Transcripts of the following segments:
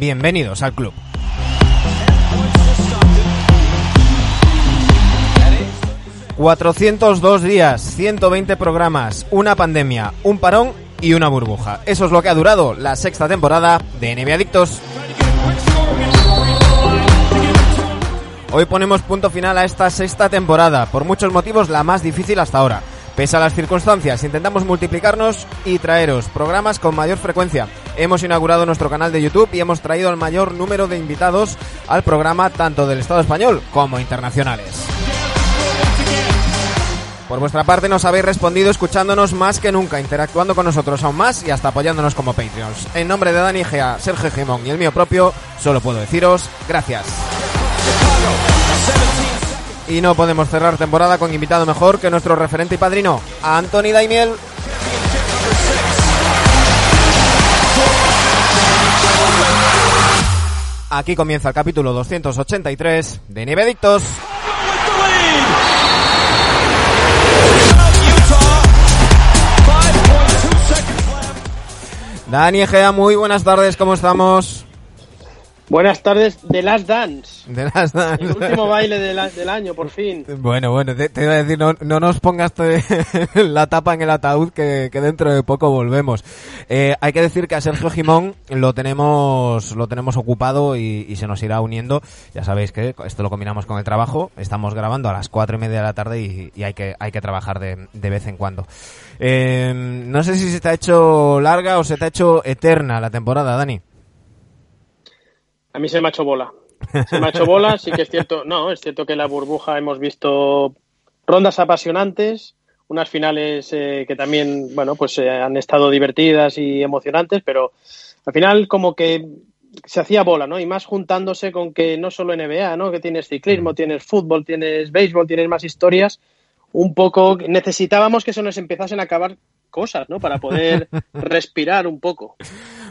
bienvenidos al club. ...402 días, 120 programas, una pandemia, un parón y una burbuja. Eso es lo que ha durado la sexta temporada de NBA Adictos. Hoy ponemos punto final a esta sexta temporada, por muchos motivos la más difícil hasta ahora. Pese a las circunstancias, intentamos multiplicarnos y traeros programas con mayor frecuencia. Hemos inaugurado nuestro canal de YouTube y hemos traído el mayor número de invitados al programa tanto del Estado español como internacionales. Por vuestra parte nos habéis respondido escuchándonos más que nunca, interactuando con nosotros aún más y hasta apoyándonos como Patreons. En nombre de Dani Gea, Sergio Gimón y el mío propio, solo puedo deciros gracias. Y no podemos cerrar temporada con invitado mejor que nuestro referente y padrino, Anthony Daimiel. Aquí comienza el capítulo 283 de Nieve Adictos. Dani Egea, muy buenas tardes, ¿cómo estamos? Buenas tardes de Last Dance. De Last Dance. El último baile de la- del año, por fin. Bueno, bueno, te, te iba a decir, no, no nos pongas te- la tapa en el ataúd que, que dentro de poco volvemos. Eh, hay que decir que a Sergio Jimón lo tenemos, lo tenemos ocupado y, y se nos irá uniendo. Ya sabéis que esto lo combinamos con el trabajo. Estamos grabando a las cuatro y media de la tarde y, y hay que, hay que trabajar de, de vez en cuando. Eh, no sé si se te ha hecho larga o se te ha hecho eterna la temporada, Dani. A mí se me ha hecho bola. Se me ha hecho bola, sí que es cierto. No, es cierto que en la burbuja hemos visto rondas apasionantes, unas finales eh, que también, bueno, pues eh, han estado divertidas y emocionantes, pero al final como que se hacía bola, ¿no? Y más juntándose con que no solo NBA, ¿no? Que tienes ciclismo, tienes fútbol, tienes béisbol, tienes más historias. Un poco necesitábamos que se nos empezasen a acabar cosas, ¿no? Para poder respirar un poco.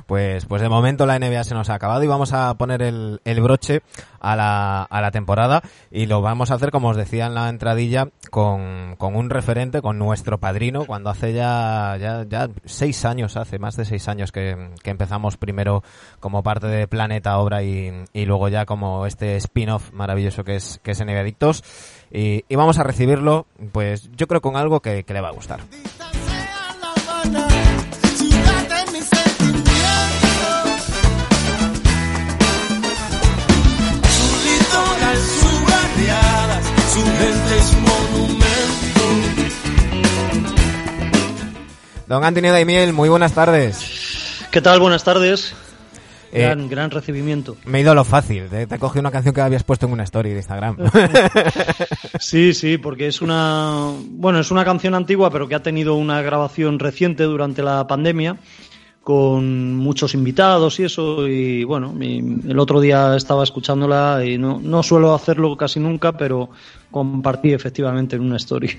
Pues, pues de momento la NBA se nos ha acabado y vamos a poner el, el broche a la, a la temporada y lo vamos a hacer, como os decía en la entradilla, con, con un referente, con nuestro padrino, cuando hace ya, ya, ya seis años, hace más de seis años que, que empezamos primero como parte de Planeta Obra y, y luego ya como este spin-off maravilloso que es, que es NBA Adictos. Y, y vamos a recibirlo, pues yo creo con algo que, que le va a gustar. Su gente es monumento. Don Antonio Daimiel, muy buenas tardes. ¿Qué tal? Buenas tardes. Eh, Gran, gran recibimiento. Me he ido a lo fácil. Te, te he cogido una canción que habías puesto en una story de Instagram. Sí, sí, porque es una, bueno, es una canción antigua, pero que ha tenido una grabación reciente durante la pandemia, con muchos invitados y eso, y bueno, mi- el otro día estaba escuchándola y no, no suelo hacerlo casi nunca, pero compartí efectivamente en una story.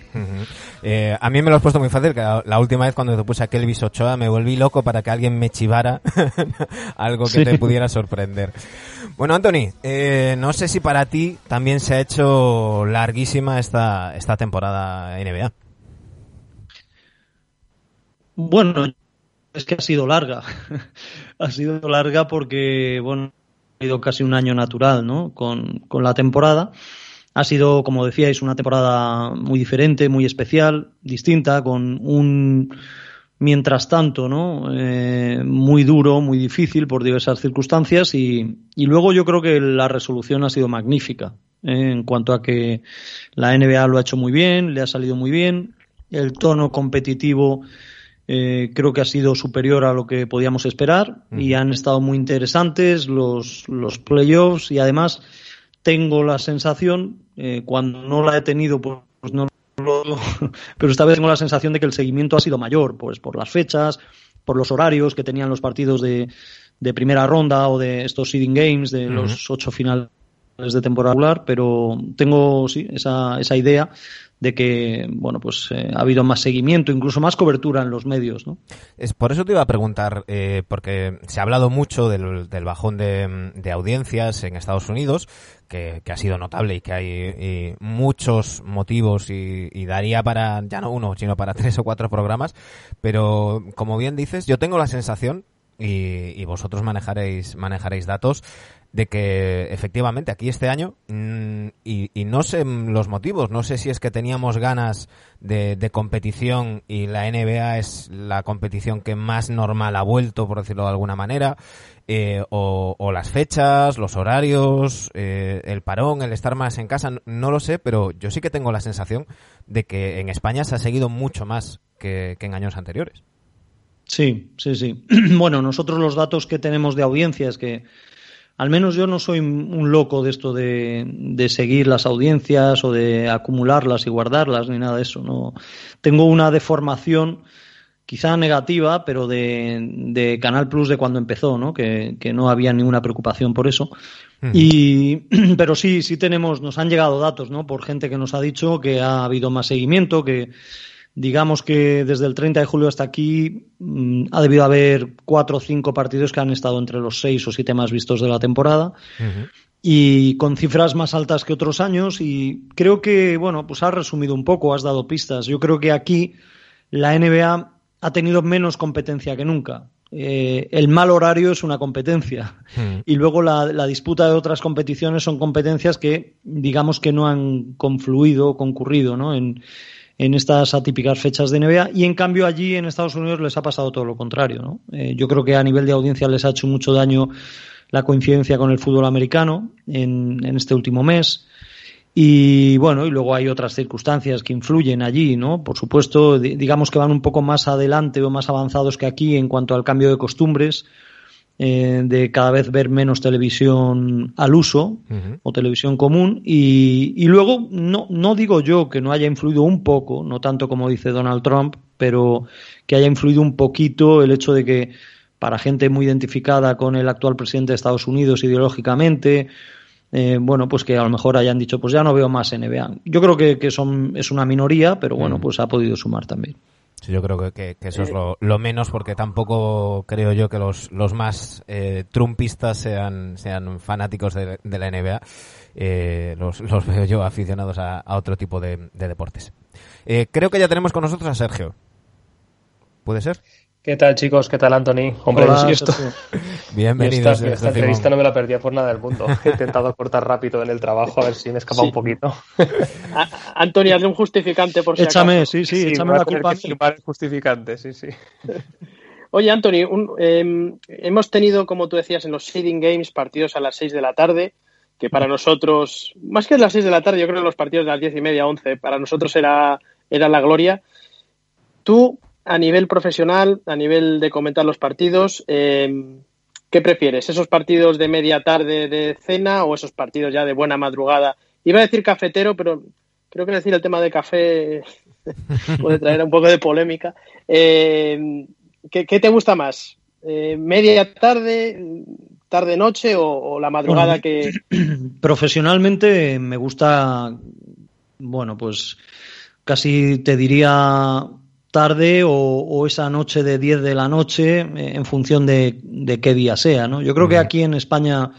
Eh, a mí me lo has puesto muy fácil, que la, la última vez cuando te puse a Kelvis Ochoa me volví loco para que alguien me chivara algo que Sí. te pudiera sorprender. Bueno, Anthony, eh, no sé si para ti también se ha hecho larguísima esta, esta temporada NBA. Bueno, es que ha sido larga. ha sido larga porque, bueno, ha sido casi un año natural, ¿no? Con, con la temporada. Ha sido, como decíais, una temporada muy diferente, muy especial, distinta, con un mientras tanto, ¿no? Eh, muy duro, muy difícil por diversas circunstancias y, y luego yo creo que la resolución ha sido magnífica ¿eh? en cuanto a que la NBA lo ha hecho muy bien, le ha salido muy bien, el tono competitivo eh, creo que ha sido superior a lo que podíamos esperar y han estado muy interesantes los, los playoffs y además tengo la sensación, eh, cuando no la he tenido, pues no lo, pero esta vez tengo la sensación de que el seguimiento ha sido mayor, pues por las fechas, por los horarios que tenían los partidos de, de primera ronda o de estos seeding games, de los ocho finales de temporada regular, pero tengo sí, esa, esa idea de que bueno pues eh, ha habido más seguimiento, incluso más cobertura en los medios, ¿no? Es, por eso te iba a preguntar, eh, porque se ha hablado mucho del, del bajón de, de audiencias en Estados Unidos, que, que ha sido notable y que hay y muchos motivos y, y daría para, ya no uno, sino para tres o cuatro programas, pero como bien dices, yo tengo la sensación y, vosotros manejaréis, manejaréis datos de que efectivamente aquí este año, mm, y, no sé los motivos, no sé si es que teníamos ganas de, competición y la NBA es la competición que más normal ha vuelto, por decirlo de alguna manera, eh, o, las fechas, los horarios, eh, el parón, el estar más en casa, no lo sé, pero yo sí que tengo la sensación de que en España se ha seguido mucho más que en años anteriores. Sí, sí, sí. Bueno, nosotros los datos que tenemos de audiencia es que al menos yo no soy un loco de esto de, seguir las audiencias o de acumularlas y guardarlas ni nada de eso. No tengo una deformación quizá negativa, pero de, Canal Plus de cuando empezó, ¿no? Que, no había ninguna preocupación por eso. Y, pero sí, sí tenemos, nos han llegado datos, ¿no? Por gente que nos ha dicho que ha habido más seguimiento, que digamos que desde el 30 de julio hasta aquí mm, ha debido haber cuatro o cinco partidos que han estado entre los seis o siete más vistos de la temporada. Y con cifras más altas que otros años, y creo que, bueno, pues has resumido un poco, has dado pistas. Yo creo que aquí la NBA ha tenido menos competencia que nunca. Eh, el mal horario es una competencia y luego la, la, disputa de otras competiciones son competencias que digamos que no han confluido o concurrido ¿no? en, en estas atípicas fechas de NBA y en cambio allí en Estados Unidos les ha pasado todo lo contrario. ¿no? Eh, yo creo que a nivel de audiencia les ha hecho mucho daño la coincidencia con el fútbol americano en, este último mes. Y bueno, y luego hay otras circunstancias que influyen allí, ¿no? Por supuesto, digamos que van un poco más adelante o más avanzados que aquí en cuanto al cambio de costumbres. Eh, de cada vez ver menos televisión al uso o televisión común y, y, luego no, no digo yo que no haya influido un poco, no tanto como dice Donald Trump, pero que haya influido un poquito el hecho de que para gente muy identificada con el actual presidente de Estados Unidos ideológicamente, eh, bueno, pues que a lo mejor hayan dicho, pues ya no veo más NBA. Yo creo que, que son, es una minoría, pero bueno, pues ha podido sumar también. Sí, yo creo que, eso es lo, menos porque tampoco creo yo que los, los más eh, trumpistas sean, sean fanáticos de, la NBA. Eh, los, los, veo yo aficionados a, otro tipo de, deportes. Eh, creo que ya tenemos con nosotros a Sergio. ¿Puede ser? ¿Qué tal, chicos? ¿Qué tal, Anthony? Hombre, Hola, esto... Bienvenidos. Esta, entrevista no me la perdía por nada del mundo. He intentado cortar rápido en el trabajo a ver si me escapa un poquito. Anthony, hazle un justificante por si Échame, sí, sí, échame la culpa. El justificante, sí, sí. Oye, Anthony, em, hemos tenido, como tú decías, en los Seeding Games partidos a las 6 de la tarde, que para nosotros, más que a las 6 de la tarde, yo creo que los partidos de las 10 y media, 11, para nosotros era, era la gloria. Tú, a nivel profesional, a nivel de comentar los partidos, em, ¿qué prefieres? ¿Esos partidos de media tarde de cena o esos partidos ya de buena madrugada? Iba a decir cafetero, pero creo que decir el tema de café puede traer un poco de polémica. Em, ¿qué, te gusta más? Eh, ¿Media tarde, tarde-noche o, la madrugada que...? Profesionalmente me gusta, bueno, pues casi te diría tarde o, esa noche de 10 de la noche eh, en función de, qué día sea, ¿no? Yo creo que aquí en España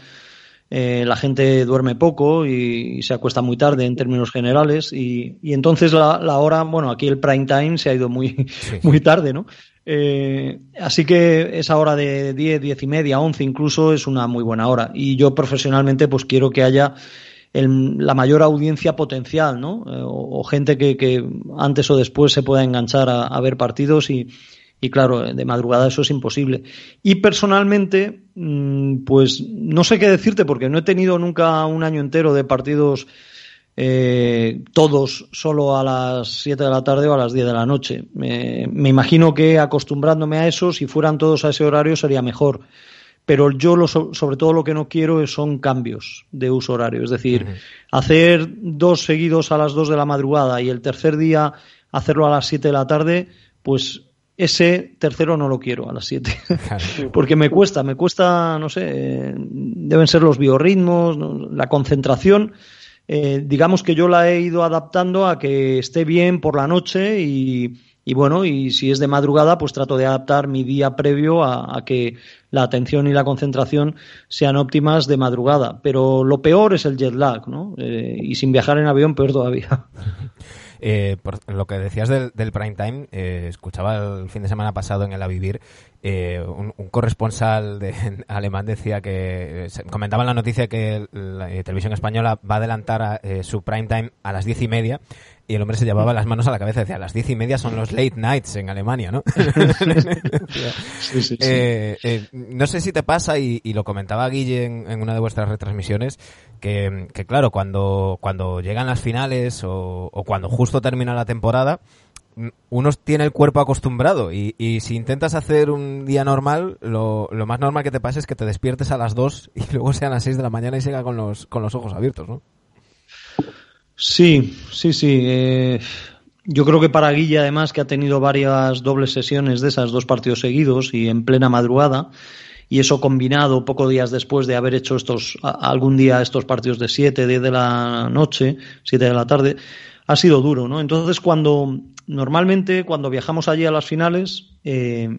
eh, la gente duerme poco y, se acuesta muy tarde en términos generales y, entonces la, hora, bueno, aquí el prime time se ha ido muy, muy tarde, ¿no? Eh, así que esa hora de 10, 10 y media, 11 incluso es una muy buena hora y yo profesionalmente pues quiero que haya la mayor audiencia potencial, ¿no? Eh, o, gente que, antes o después se pueda enganchar a, ver partidos y, claro, de madrugada eso es imposible. Y personalmente, mm, pues no sé qué decirte porque no he tenido nunca un año entero de partidos eh, todos solo a las 7 de la tarde o a las 10 de la noche. me imagino que acostumbrándome a eso, si fueran todos a ese horario sería mejor pero yo lo, sobre todo lo que no quiero son cambios de uso horario. Es decir, hacer dos seguidos a las dos de la madrugada y el tercer día hacerlo a las siete de la tarde, pues ese tercero no lo quiero a las siete. Porque me cuesta, me cuesta, no sé, deben ser los biorritmos, la concentración. Eh, digamos que yo la he ido adaptando a que esté bien por la noche y, y bueno, y si es de madrugada, pues trato de adaptar mi día previo a, que la atención y la concentración sean óptimas de madrugada. Pero lo peor es el jet lag, ¿no? Eh, y sin viajar en avión, peor todavía. Eh, por lo que decías del, del prime time, eh, escuchaba el fin de semana pasado en el A Vivir eh, un, corresponsal de, alemán decía que comentaba en la noticia que la televisión española va a adelantar su prime time a las diez y media y el hombre se llevaba las manos a la cabeza y decía, las diez y media son los late nights en Alemania, ¿no? sí, sí, sí. Eh, eh, no sé si te pasa, y, y lo comentaba Guille en, en, una de vuestras retransmisiones, que, que claro, cuando, cuando llegan las finales o, o, cuando justo termina la temporada, uno tiene el cuerpo acostumbrado y, y si intentas hacer un día normal, lo, lo, más normal que te pase es que te despiertes a las 2 y luego sean las 6 de la mañana y siga con los, con los ojos abiertos, ¿no? Sí, sí, sí. Eh, yo creo que para Guille, además, que ha tenido varias dobles sesiones de esas dos partidos seguidos y en plena madrugada, y eso combinado pocos días después de haber hecho estos algún día estos partidos de 7, 10 de la noche, 7 de la tarde, ha sido duro, ¿no? Entonces, cuando normalmente cuando viajamos allí a las finales, eh,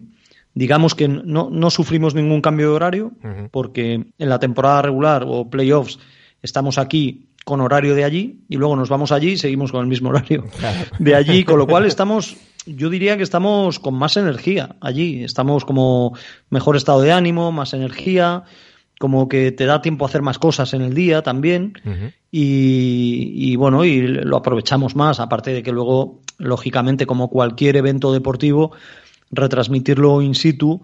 digamos que no, no, sufrimos ningún cambio de horario, uh -huh. porque en la temporada regular o playoffs estamos aquí con horario de allí y luego nos vamos allí y seguimos con el mismo horario de allí, con lo cual estamos, yo diría que estamos con más energía allí, estamos como mejor estado de ánimo, más energía, como que te da tiempo a hacer más cosas en el día también uh -huh. y, y, bueno, y lo aprovechamos más, aparte de que luego, lógicamente, como cualquier evento deportivo, retransmitirlo in situ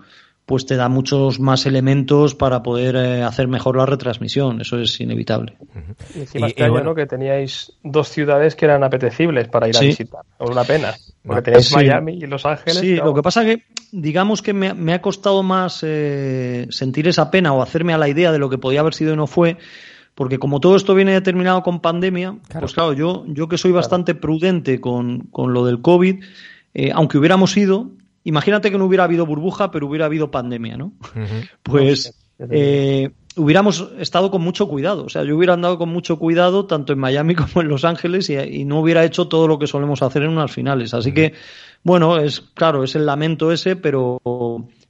pues te da muchos más elementos para poder eh, hacer mejor la retransmisión, eso es inevitable. Uh -huh. Y encima y, este y año bueno, ¿no? que teníais dos ciudades que eran apetecibles para ir sí. a visitar, una pena, porque tenéis sí. Miami y Los Ángeles. Sí, lo que pasa que digamos que me, me ha costado más eh, sentir esa pena o hacerme a la idea de lo que podía haber sido y no fue, porque como todo esto viene determinado con pandemia, claro. pues claro, yo, yo que soy bastante claro. prudente con, con, lo del COVID, eh, aunque hubiéramos ido, Imagínate que no hubiera habido burbuja, pero hubiera habido pandemia, ¿no? Uh -huh. Pues eh, hubiéramos estado con mucho cuidado. O sea, yo hubiera andado con mucho cuidado tanto en Miami como en Los Ángeles y, y no hubiera hecho todo lo que solemos hacer en unas finales. Así uh -huh. que, bueno, es claro, es el lamento ese, pero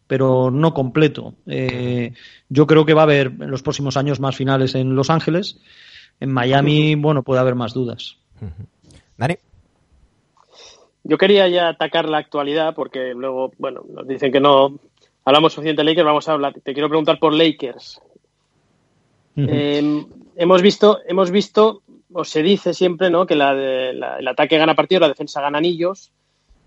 pero no completo. Eh, yo creo que va a haber en los próximos años más finales en Los Ángeles. En Miami, bueno, puede haber más dudas. Uh -huh. Dani. Yo quería ya atacar la actualidad porque luego, bueno, nos dicen que no hablamos suficiente de Lakers, vamos a hablar. Te quiero preguntar por Lakers. Uh -huh. eh, hemos visto, hemos visto, o se dice siempre, ¿no? Que la, la, el ataque gana partidos, la defensa gana anillos.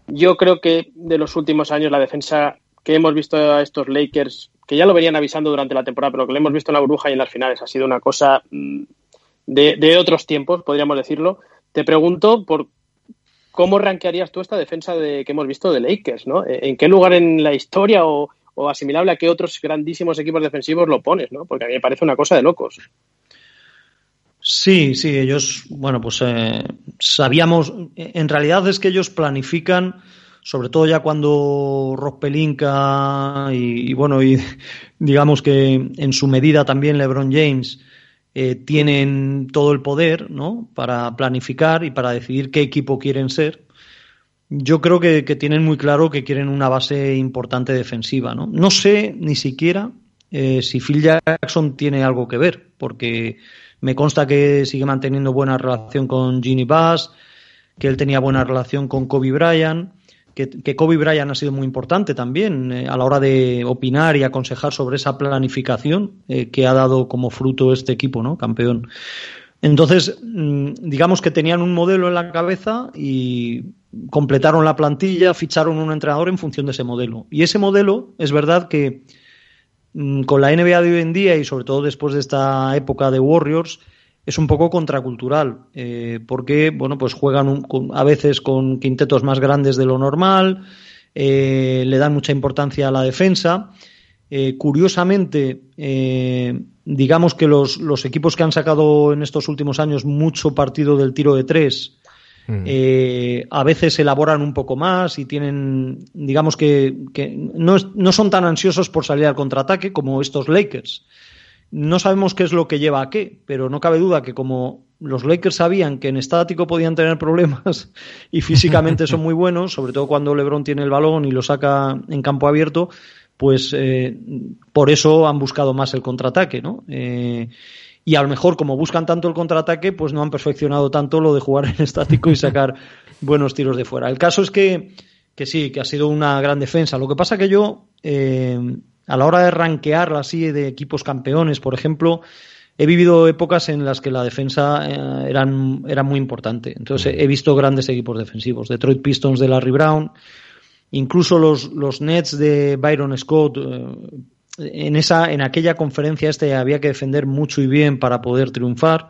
Yo creo que de los últimos años la defensa que hemos visto a estos Lakers, que ya lo venían avisando durante la temporada, pero que lo hemos visto en la burbuja y en las finales, ha sido una cosa mm, de, de otros tiempos, podríamos decirlo. Te pregunto por ¿cómo rankearías tú esta defensa de, que hemos visto de Lakers? ¿no? ¿En qué lugar en la historia o, asimilable a qué otros grandísimos equipos defensivos lo pones? ¿no? Porque a mí me parece una cosa de locos. Sí, sí, ellos, bueno, pues eh, sabíamos, en realidad es que ellos planifican, sobre todo ya cuando Pelinka y, y bueno, y digamos que en su medida también LeBron James, eh, tienen todo el poder ¿no? para planificar y para decidir qué equipo quieren ser. Yo creo que, tienen muy claro que quieren una base importante defensiva. No, no sé ni siquiera eh, si Phil Jackson tiene algo que ver, porque me consta que sigue manteniendo buena relación con Ginny Bass, que él tenía buena relación con Kobe Bryant que, Kobe Bryant ha sido muy importante también eh, a la hora de opinar y aconsejar sobre esa planificación eh, que ha dado como fruto este equipo, ¿no? Campeón. Entonces, mm, digamos que tenían un modelo en la cabeza y completaron la plantilla, ficharon un entrenador en función de ese modelo. Y ese modelo, es verdad que mm, con la NBA de hoy en día y sobre todo después de esta época de Warriors, es un poco contracultural, eh, porque bueno, pues juegan un, con, a veces con quintetos más grandes de lo normal, eh, le dan mucha importancia a la defensa. Eh, curiosamente, digamos que los, los, equipos que han sacado en estos últimos años mucho partido del tiro de tres, mm. a veces elaboran un poco más y tienen, digamos que, que no, no son tan ansiosos por salir al contraataque como estos Lakers. No sabemos qué es lo que lleva a qué, pero no cabe duda que como los Lakers sabían que en estático podían tener problemas y físicamente son muy buenos, sobre todo cuando LeBron tiene el balón y lo saca en campo abierto, pues eh, por eso han buscado más el contraataque, ¿no? Eh, y a lo mejor como buscan tanto el contraataque, pues no han perfeccionado tanto lo de jugar en estático y sacar buenos tiros de fuera. El caso es que, que sí, que ha sido una gran defensa. Lo que pasa que yo, eh, a la hora de rankearla así de equipos campeones, por ejemplo, he vivido épocas en las que la defensa eh, eran, era muy importante. Entonces he visto grandes equipos defensivos. Detroit Pistons de Larry Brown, incluso los, los Nets de Byron Scott. Eh, en, esa, en aquella conferencia este había que defender mucho y bien para poder triunfar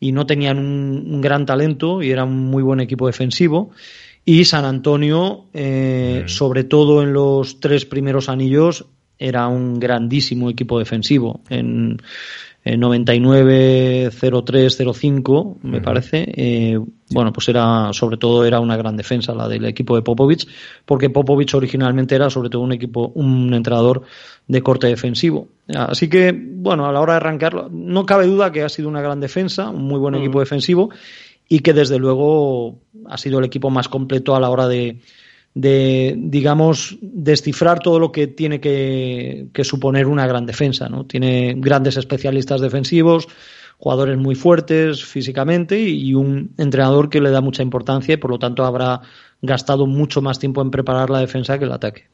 y no tenían un, gran talento y era un muy buen equipo defensivo. Y San Antonio, eh, sobre todo en los tres primeros anillos, era un grandísimo equipo defensivo. En, 99-03-05, me parece. Eh, bueno, pues era, sobre todo, era una gran defensa la del equipo de Popovich, porque Popovich originalmente era, sobre todo, un equipo, un entrenador de corte defensivo. Así que, bueno, a la hora de arrancarlo, no cabe duda que ha sido una gran defensa, un muy buen equipo defensivo y que desde luego ha sido el equipo más completo a la hora de, de, digamos, descifrar todo lo que tiene que, suponer una gran defensa. ¿no? Tiene grandes especialistas defensivos, jugadores muy fuertes físicamente y un entrenador que le da mucha importancia y por lo tanto habrá gastado mucho más tiempo en preparar la defensa que el ataque.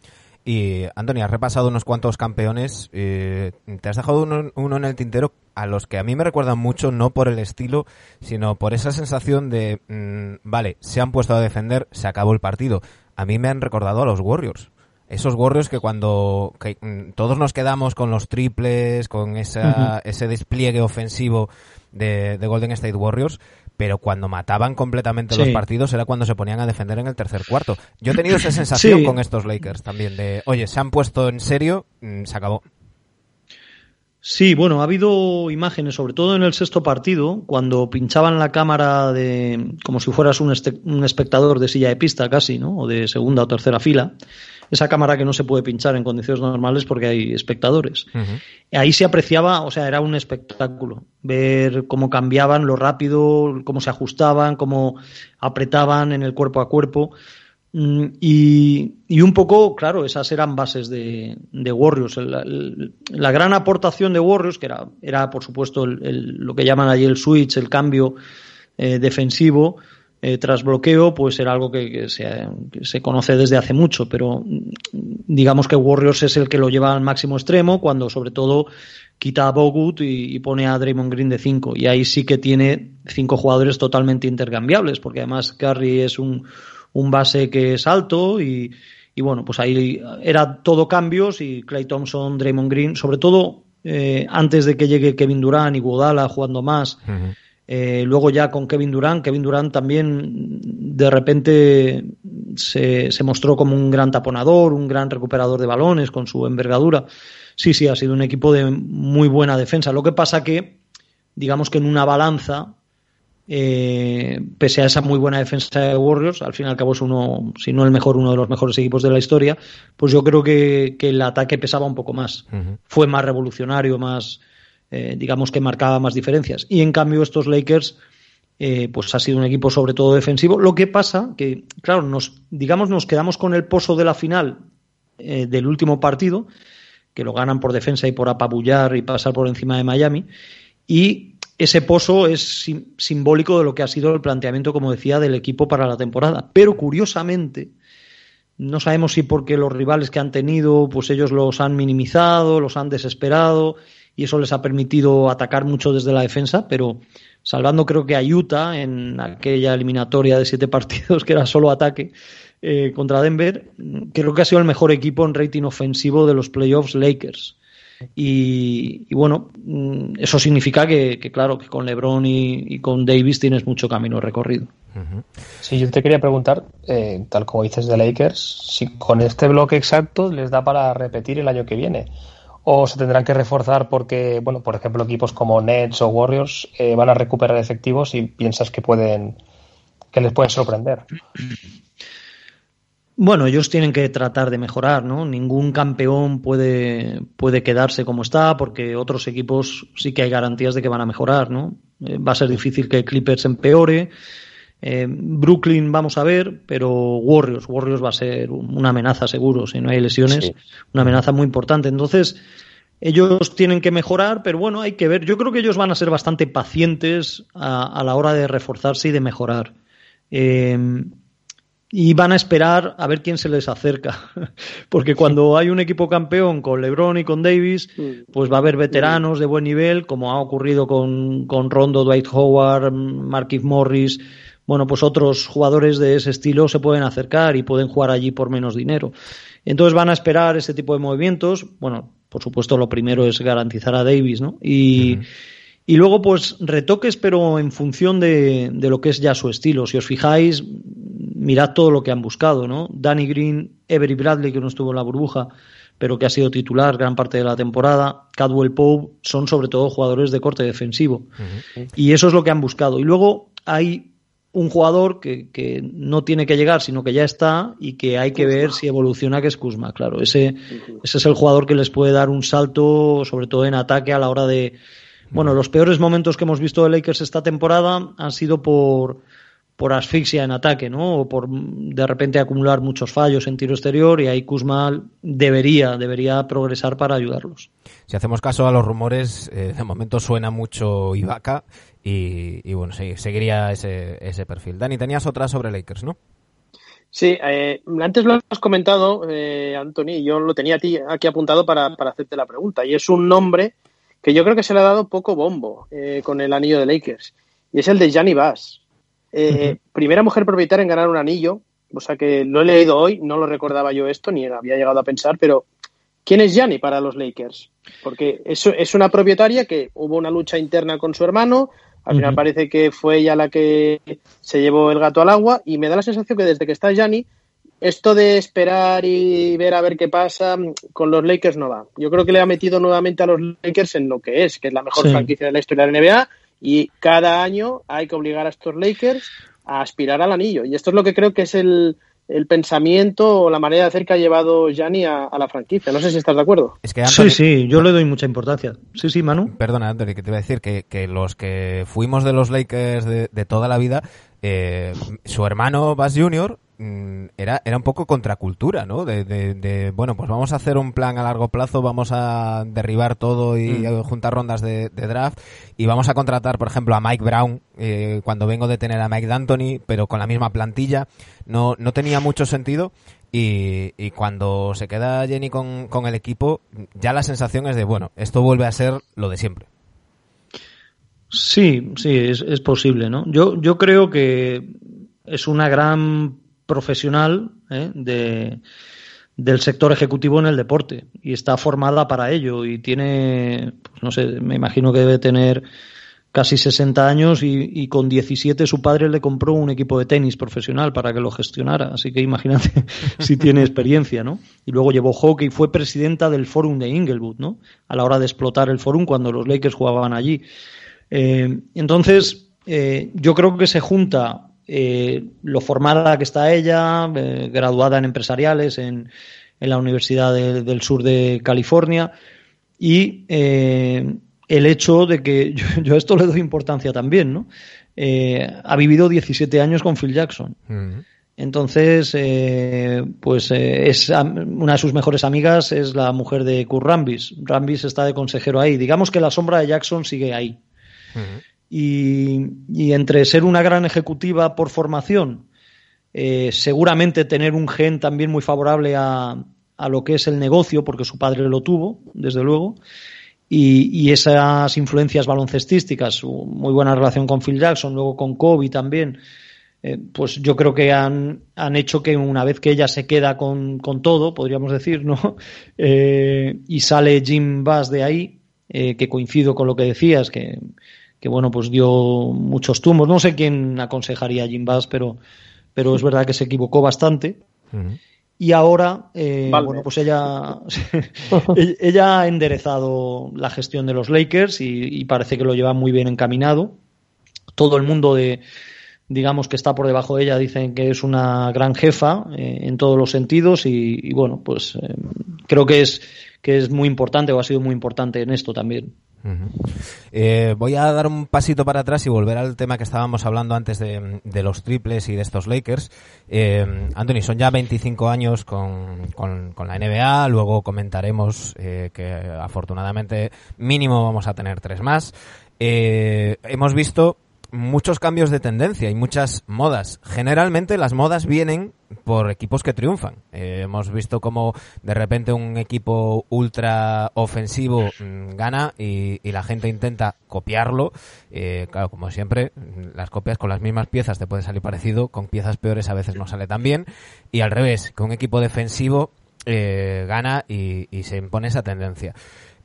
Y, Antonio, has repasado unos cuantos campeones. Eh, te has dejado uno, en el tintero a los que a mí me recuerdan mucho, no por el estilo, sino por esa sensación de, mm, vale, se han puesto a defender, se acabó el partido a mí me han recordado a los Warriors. Esos Warriors que cuando mm, todos nos quedamos con los triples, con esa, ese despliegue ofensivo de, Golden State Warriors, pero cuando mataban completamente los partidos era cuando se ponían a defender en el tercer cuarto. Yo he tenido esa sensación con estos Lakers también de, oye, se han puesto en serio, mm, se acabó. Sí, bueno, ha habido imágenes, sobre todo en el sexto partido, cuando pinchaban la cámara de como si fueras un, un, espectador de silla de pista casi, ¿no? O de segunda o tercera fila. Esa cámara que no se puede pinchar en condiciones normales porque hay espectadores. Ahí se apreciaba, o sea, era un espectáculo. Ver cómo cambiaban, lo rápido, cómo se ajustaban, cómo apretaban en el cuerpo a cuerpo. Mm, y, un poco, claro, esas eran bases de, Warriors. La, gran aportación de Warriors, que era, era por supuesto, lo que llaman allí el switch, el cambio eh, defensivo eh, tras bloqueo, pues era algo que, se, conoce desde hace mucho, pero mm, digamos que Warriors es el que lo lleva al máximo extremo, cuando sobre todo quita a Bogut y, y pone a Draymond Green de 5. Y ahí sí que tiene cinco jugadores totalmente intercambiables, porque además Curry es un un base que es alto y, bueno, pues ahí era todo cambios y Clay Thompson, Draymond Green, sobre todo eh, antes de que llegue Kevin Durant y Guadala jugando más. Eh, luego ya con Kevin Durant, Kevin Durant también de repente se, se, mostró como un gran taponador, un gran recuperador de balones con su envergadura. Sí, sí, ha sido un equipo de muy buena defensa. Lo que pasa que, digamos que en una balanza, eh, pese a esa muy buena defensa de Warriors, al fin y al cabo es uno, si no el mejor, uno de los mejores equipos de la historia, pues yo creo que, el ataque pesaba un poco más. Fue más revolucionario, más, eh, digamos que marcaba más diferencias. Y en cambio estos Lakers, eh, pues ha sido un equipo sobre todo defensivo. Lo que pasa que, claro, nos, digamos, nos quedamos con el pozo de la final del último partido, que lo ganan por defensa y por apabullar y pasar por encima de Miami. Y ese pozo es simbólico de lo que ha sido el planteamiento, como decía, del equipo para la temporada. Pero curiosamente, no sabemos si porque los rivales que han tenido, pues ellos los han minimizado, los han desesperado y eso les ha permitido atacar mucho desde la defensa, pero salvando creo que a Utah en aquella eliminatoria de siete partidos que era solo ataque eh, contra Denver, creo que ha sido el mejor equipo en rating ofensivo de los playoffs Lakers. Y, bueno, mm, eso significa que, claro, que con LeBron y, con Davis tienes mucho camino recorrido. Sí, yo te quería preguntar, eh, tal como dices de Lakers, si con este bloque exacto les da para repetir el año que viene. O se tendrán que reforzar porque, bueno, por ejemplo, equipos como Nets o Warriors eh, van a recuperar efectivos y piensas que pueden, que les pueden sorprender. Bueno, ellos tienen que tratar de mejorar, ¿no? Ningún campeón puede, puede quedarse como está, porque otros equipos sí que hay garantías de que van a mejorar, ¿no? Eh, va a ser difícil que Clippers empeore. Eh, Brooklyn vamos a ver, pero Warriors, Warriors va a ser una amenaza seguro, si no hay lesiones, una amenaza muy importante. Entonces, ellos tienen que mejorar, pero bueno, hay que ver. Yo creo que ellos van a ser bastante pacientes a, a la hora de reforzarse y de mejorar. Eh, y van a esperar a ver quién se les acerca. Porque cuando hay un equipo campeón con LeBron y con Davis, pues va a haber veteranos de buen nivel, como ha ocurrido con, con Rondo, Dwight Howard, Marquis Morris. Bueno, pues otros jugadores de ese estilo se pueden acercar y pueden jugar allí por menos dinero. Entonces van a esperar ese tipo de movimientos. Bueno, por supuesto, lo primero es garantizar a Davis, ¿no? Y. Y luego, pues, retoques, pero en función de, de, lo que es ya su estilo. Si os fijáis, mirad todo lo que han buscado, ¿no? Danny Green, Avery Bradley, que no estuvo en la burbuja, pero que ha sido titular gran parte de la temporada, Cadwell Pope, son sobre todo jugadores de corte defensivo. Uh -huh. Y eso es lo que han buscado. Y luego hay un jugador que, que, no tiene que llegar, sino que ya está y que hay que Kuzma. ver si evoluciona, que es Kuzma, claro. Ese, ese es el jugador que les puede dar un salto, sobre todo en ataque, a la hora de bueno, los peores momentos que hemos visto de Lakers esta temporada han sido por, por asfixia en ataque, ¿no? O por de repente acumular muchos fallos en tiro exterior y ahí Kuzma debería, debería progresar para ayudarlos. Si hacemos caso a los rumores, eh, de momento suena mucho Ibaka y, y bueno, sí, seguiría ese, ese perfil. Dani, tenías otra sobre Lakers, ¿no? Sí, eh, antes lo has comentado, eh, Anthony, y yo lo tenía a ti aquí apuntado para, para hacerte la pregunta, y es un nombre que yo creo que se le ha dado poco bombo eh, con el anillo de Lakers, y es el de Gianni Bass. Eh, uh -huh. Primera mujer propietaria en ganar un anillo, o sea que lo he leído hoy, no lo recordaba yo esto, ni había llegado a pensar, pero ¿quién es Gianni para los Lakers? Porque es, es una propietaria que hubo una lucha interna con su hermano, al final uh -huh. parece que fue ella la que se llevó el gato al agua, y me da la sensación que desde que está Gianni esto de esperar y ver a ver qué pasa con los Lakers no va. Yo creo que le ha metido nuevamente a los Lakers en lo que es, que es la mejor sí. franquicia de la historia de la NBA y cada año hay que obligar a estos Lakers a aspirar al anillo. Y esto es lo que creo que es el, el pensamiento o la manera de hacer que ha llevado Gianni a, a, la franquicia. No sé si estás de acuerdo. Es que Anthony... Sí, sí, yo le doy mucha importancia. Sí, sí, Manu. Perdona, Anthony, que te iba a decir que, que los que fuimos de los Lakers de, de toda la vida, eh, su hermano Bass Jr era, era un poco contracultura, ¿no? De, de, de, bueno, pues vamos a hacer un plan a largo plazo, vamos a derribar todo y mm. juntar rondas de, de, draft y vamos a contratar, por ejemplo, a Mike Brown eh, cuando vengo de tener a Mike D'Antoni, pero con la misma plantilla. No, no tenía mucho sentido y, y cuando se queda Jenny con, con el equipo, ya la sensación es de, bueno, esto vuelve a ser lo de siempre. Sí, sí, es, es posible, ¿no? Yo, yo creo que es una gran profesional ¿eh? de, del sector ejecutivo en el deporte y está formada para ello y tiene, pues no sé, me imagino que debe tener casi 60 años y, con 17 su padre le compró un equipo de tenis profesional para que lo gestionara, así que imagínate si tiene experiencia, ¿no? Y luego llevó hockey, fue presidenta del Forum de Inglewood, ¿no? A la hora de explotar el Forum cuando los Lakers jugaban allí. Eh, entonces, eh, yo creo que se junta eh, lo formada que está ella, eh, graduada en empresariales en, en la Universidad de, del Sur de California, y eh, el hecho de que yo, yo, a esto le doy importancia también, ¿no? Ha vivido 17 años con Phil Jackson. Uh -huh. Entonces, pues es una de sus mejores amigas es la mujer de Kurt Rambis. Rambis está de consejero ahí. Digamos que la sombra de Jackson sigue ahí. Uh -huh. Y, y, entre ser una gran ejecutiva por formación, eh, seguramente tener un gen también muy favorable a, lo que es el negocio, porque su padre lo tuvo, desde luego, y, esas influencias baloncestísticas, su muy buena relación con Phil Jackson, luego con Kobe también, eh, pues yo creo que han, han, hecho que una vez que ella se queda con, todo, podríamos decir, ¿no? Eh, y sale Jim Bass de ahí, que coincido con lo que decías, que que bueno, pues dio muchos tumbos. No sé quién aconsejaría a Jim Bass, pero, pero es verdad que se equivocó bastante. Uh -huh. Y ahora, eh, vale. bueno, pues ella, ella ha enderezado la gestión de los Lakers y, y, parece que lo lleva muy bien encaminado. Todo el mundo de, digamos que está por debajo de ella, dicen que es una gran jefa eh, en todos los sentidos y, y bueno, pues eh, creo que es, que es muy importante o ha sido muy importante en esto también. Ujú. Eh, voy a dar un pasito para atrás y volver al tema que estábamos hablando antes de, de los triples y de estos Lakers. Eh, Anthony, son ya 25 años con, con- con la NBA, luego comentaremos eh, que afortunadamente mínimo vamos a tener tres más. Eh, hemos visto muchos cambios de tendencia y muchas modas. Generalmente las modas vienen por equipos que triunfan. Eh, hemos visto como de repente un equipo ultra ofensivo mm, gana y, la gente intenta copiarlo. Eh, claro, como siempre, las copias con las mismas piezas te puede salir parecido, con piezas peores a veces no sale tan bien. Y al revés, que un equipo defensivo eh, gana y, y se impone esa tendencia.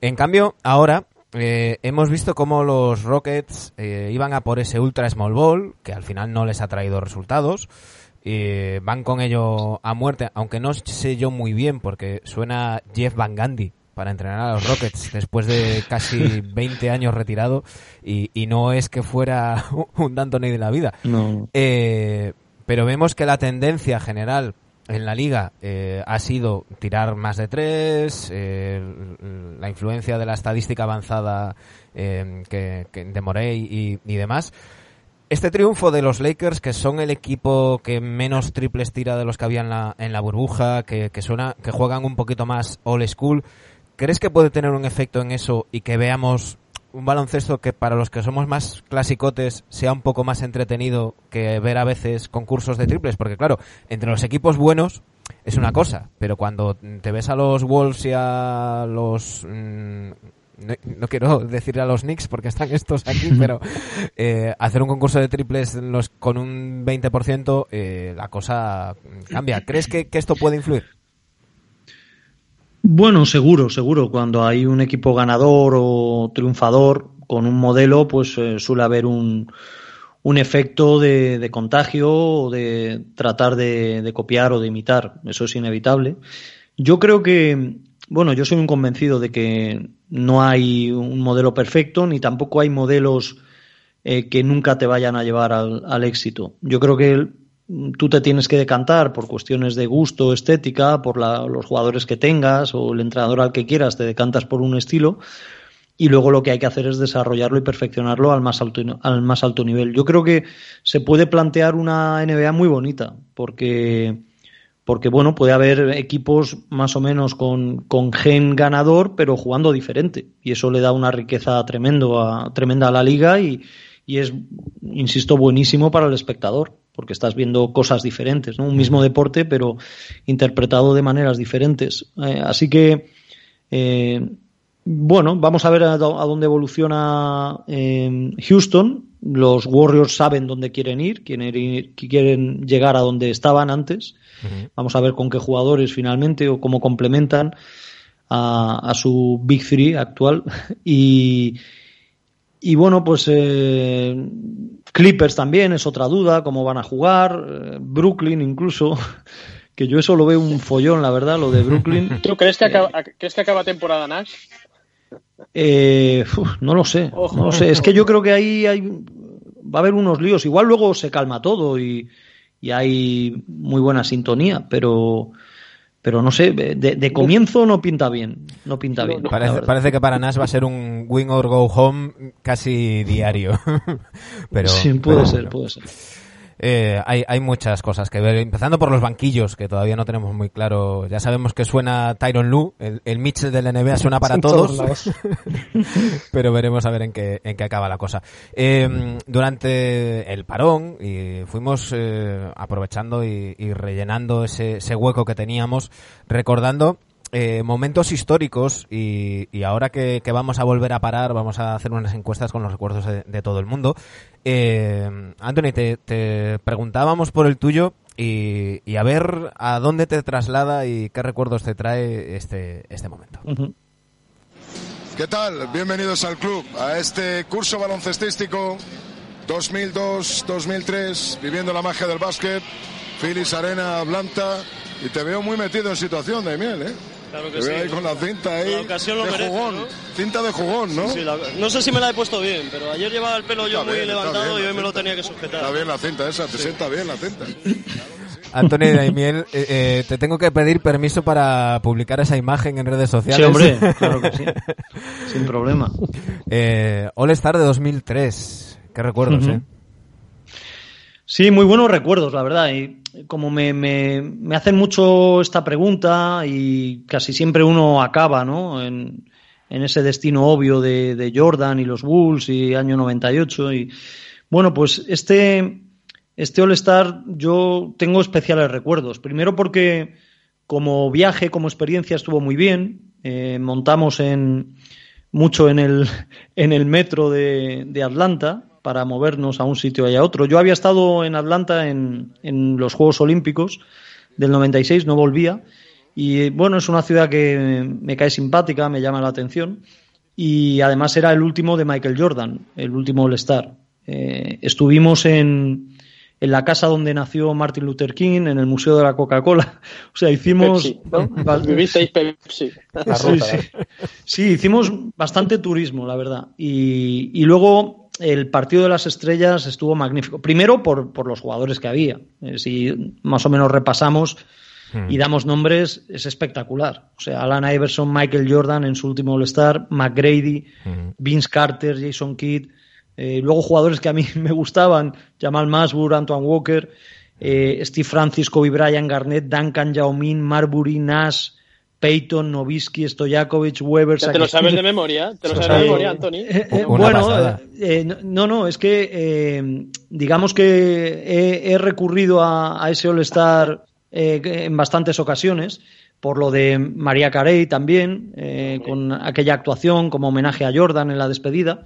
En cambio, ahora eh, hemos visto cómo los Rockets eh, iban a por ese ultra small ball, que al final no les ha traído resultados. Eh, van con ello a muerte, aunque no sé yo muy bien, porque suena Jeff Van Gundy para entrenar a los Rockets después de casi 20 años retirado y, y no es que fuera un D'Antoni de la vida. No. Eh, pero vemos que la tendencia general en la liga eh, ha sido tirar más de tres, eh, la influencia de la estadística avanzada eh, que, que de Morey y, demás. Este triunfo de los Lakers, que son el equipo que menos triples tira de los que había en la, en la burbuja, que, que, suena, que juegan un poquito más old school, ¿crees que puede tener un efecto en eso y que veamos un baloncesto que para los que somos más clasicotes sea un poco más entretenido que ver a veces concursos de triples? Porque claro, entre los equipos buenos es una cosa, pero cuando te ves a los Wolves y a los... mm, no, no quiero decir a los Knicks porque están estos aquí, pero eh, hacer un concurso de triples los, con un 20%, eh, la cosa cambia. ¿Crees que, que esto puede influir? Bueno, seguro, seguro. Cuando hay un equipo ganador o triunfador con un modelo, pues eh, suele haber un, un efecto de, de contagio o de tratar de, copiar o de imitar. Eso es inevitable. Yo creo que, bueno, yo soy un convencido de que no hay un modelo perfecto ni tampoco hay modelos eh, que nunca te vayan a llevar al, al éxito. Yo creo que el- tú te tienes que decantar por cuestiones de gusto, estética, por la- los jugadores que tengas o el entrenador al que quieras, te decantas por un estilo y luego lo que hay que hacer es desarrollarlo y perfeccionarlo al más alto, al más alto nivel. Yo creo que se puede plantear una NBA muy bonita porque porque bueno, puede haber equipos más o menos con, con gen ganador, pero jugando diferente. Y eso le da una riqueza tremendo tremenda a la liga y, y es, insisto, buenísimo para el espectador, porque estás viendo cosas diferentes, ¿no? Un mismo deporte, pero interpretado de maneras diferentes. Eh, así que, eh, bueno, vamos a ver a, dónde evoluciona eh, Houston. Los Warriors saben dónde quieren ir, quieren, ir- quieren llegar a donde estaban antes. Vamos a ver con qué jugadores finalmente o cómo complementan a, a su Big Three actual. Y, y bueno, pues eh, Clippers también es otra duda, cómo van a jugar. eh, Brooklyn incluso, que yo eso lo veo un follón, la verdad, lo de Brooklyn. ¿Tú crees que acaba, crees que acaba temporada Nash? Eh, uf, no lo sé, Ojo. no lo sé. Es que yo creo que ahí hay, va a haber unos líos. Igual luego se calma todo y, y hay muy buena sintonía, pero, pero no sé, de, de comienzo no pinta bien, no pinta bien. Parece, que para Nash va a ser un win or go home casi diario. pero, sí, puede pero ser, bueno. puede ser. Eh, hay, hay muchas cosas que ver, empezando por los banquillos, que todavía no tenemos muy claro. Ya sabemos que suena Tyron Lu, el, el Mitchell de la NBA suena para todos, todos pero veremos a ver en qué, en qué acaba la cosa. Eh, durante el parón, y fuimos eh, aprovechando y, y rellenando ese, ese hueco que teníamos, recordando eh, momentos históricos y, y ahora que, que vamos a volver a parar, vamos a hacer unas encuestas con los recuerdos de, de todo el mundo. Eh, Anthony, te, te preguntábamos por el tuyo y, y a ver a dónde te traslada y qué recuerdos te trae este, este momento. ¿Qué tal? Bienvenidos al club, a este curso baloncestístico 2002-2003, viviendo la magia del básquet, Phyllis Arena, Atlanta, y te veo muy metido en situación de miel, ¿eh? Claro que Te sí. ahí con la cinta ahí, La ocasión lo de merece, jugón, ¿no? cinta de jugón, ¿no? Sí, la- no sé si me la he puesto bien, pero ayer llevaba el pelo yo Está muy bien, levantado bien y hoy me lo tenía que sujetar. Está bien la cinta esa, te sienta bien la cinta. Antonio Daimiel, eh, eh, te tengo que pedir permiso para publicar esa imagen en redes sociales. Sí, hombre, claro que sí. Sin problema. Eh, All Star de 2003. Qué recuerdos, Ujú. ¿eh? Sí, muy buenos recuerdos, la verdad. Y como me, me, me hacen mucho esta pregunta y casi siempre uno acaba ¿no? en, en ese destino obvio de, de Jordan y los Bulls y año 98. Y bueno, pues este, este All-Star yo tengo especiales recuerdos. Primero porque como viaje, como experiencia estuvo muy bien. Eh, montamos en, mucho en el, en el metro de, de Atlanta para movernos a un sitio y a otro. Yo había estado en Atlanta en, en los Juegos Olímpicos del 96, no volvía. Y bueno, es una ciudad que me cae simpática, me llama la atención. Y además era el último de Michael Jordan, el último All-Star. Eh, estuvimos en, en la casa donde nació Martin Luther King, en el Museo de la Coca-Cola. O sea, hicimos. Pepsi. ¿no? Vivisteis Pepsi. La Sí, ruta, sí. Sí, hicimos bastante turismo, la verdad. Y, y luego el partido de las estrellas estuvo magnífico. Primero por, por los jugadores que había. Eh, si más o menos repasamos y damos nombres, es espectacular. O sea, Alan Iverson, Michael Jordan en su último All-Star, McGrady, Vince Carter, Jason Kidd. eh, luego jugadores que a mí me gustaban, Jamal Masburg, Antoine Walker, eh, Steve Francis, Kobe Bryant, Garnett, Duncan, Yao Ming, Marbury, Nash, Peyton, Nowitzki, Stojakovic, Weber, Ya te lo sabes de memoria, te lo sabes de memoria, Anthony. Eh, eh, bueno, eh, eh, no, no, es que eh, digamos que he, he recurrido a, a ese All-Star eh, en bastantes ocasiones, por lo de María Carey también, eh, con aquella actuación como homenaje a Jordan en la despedida,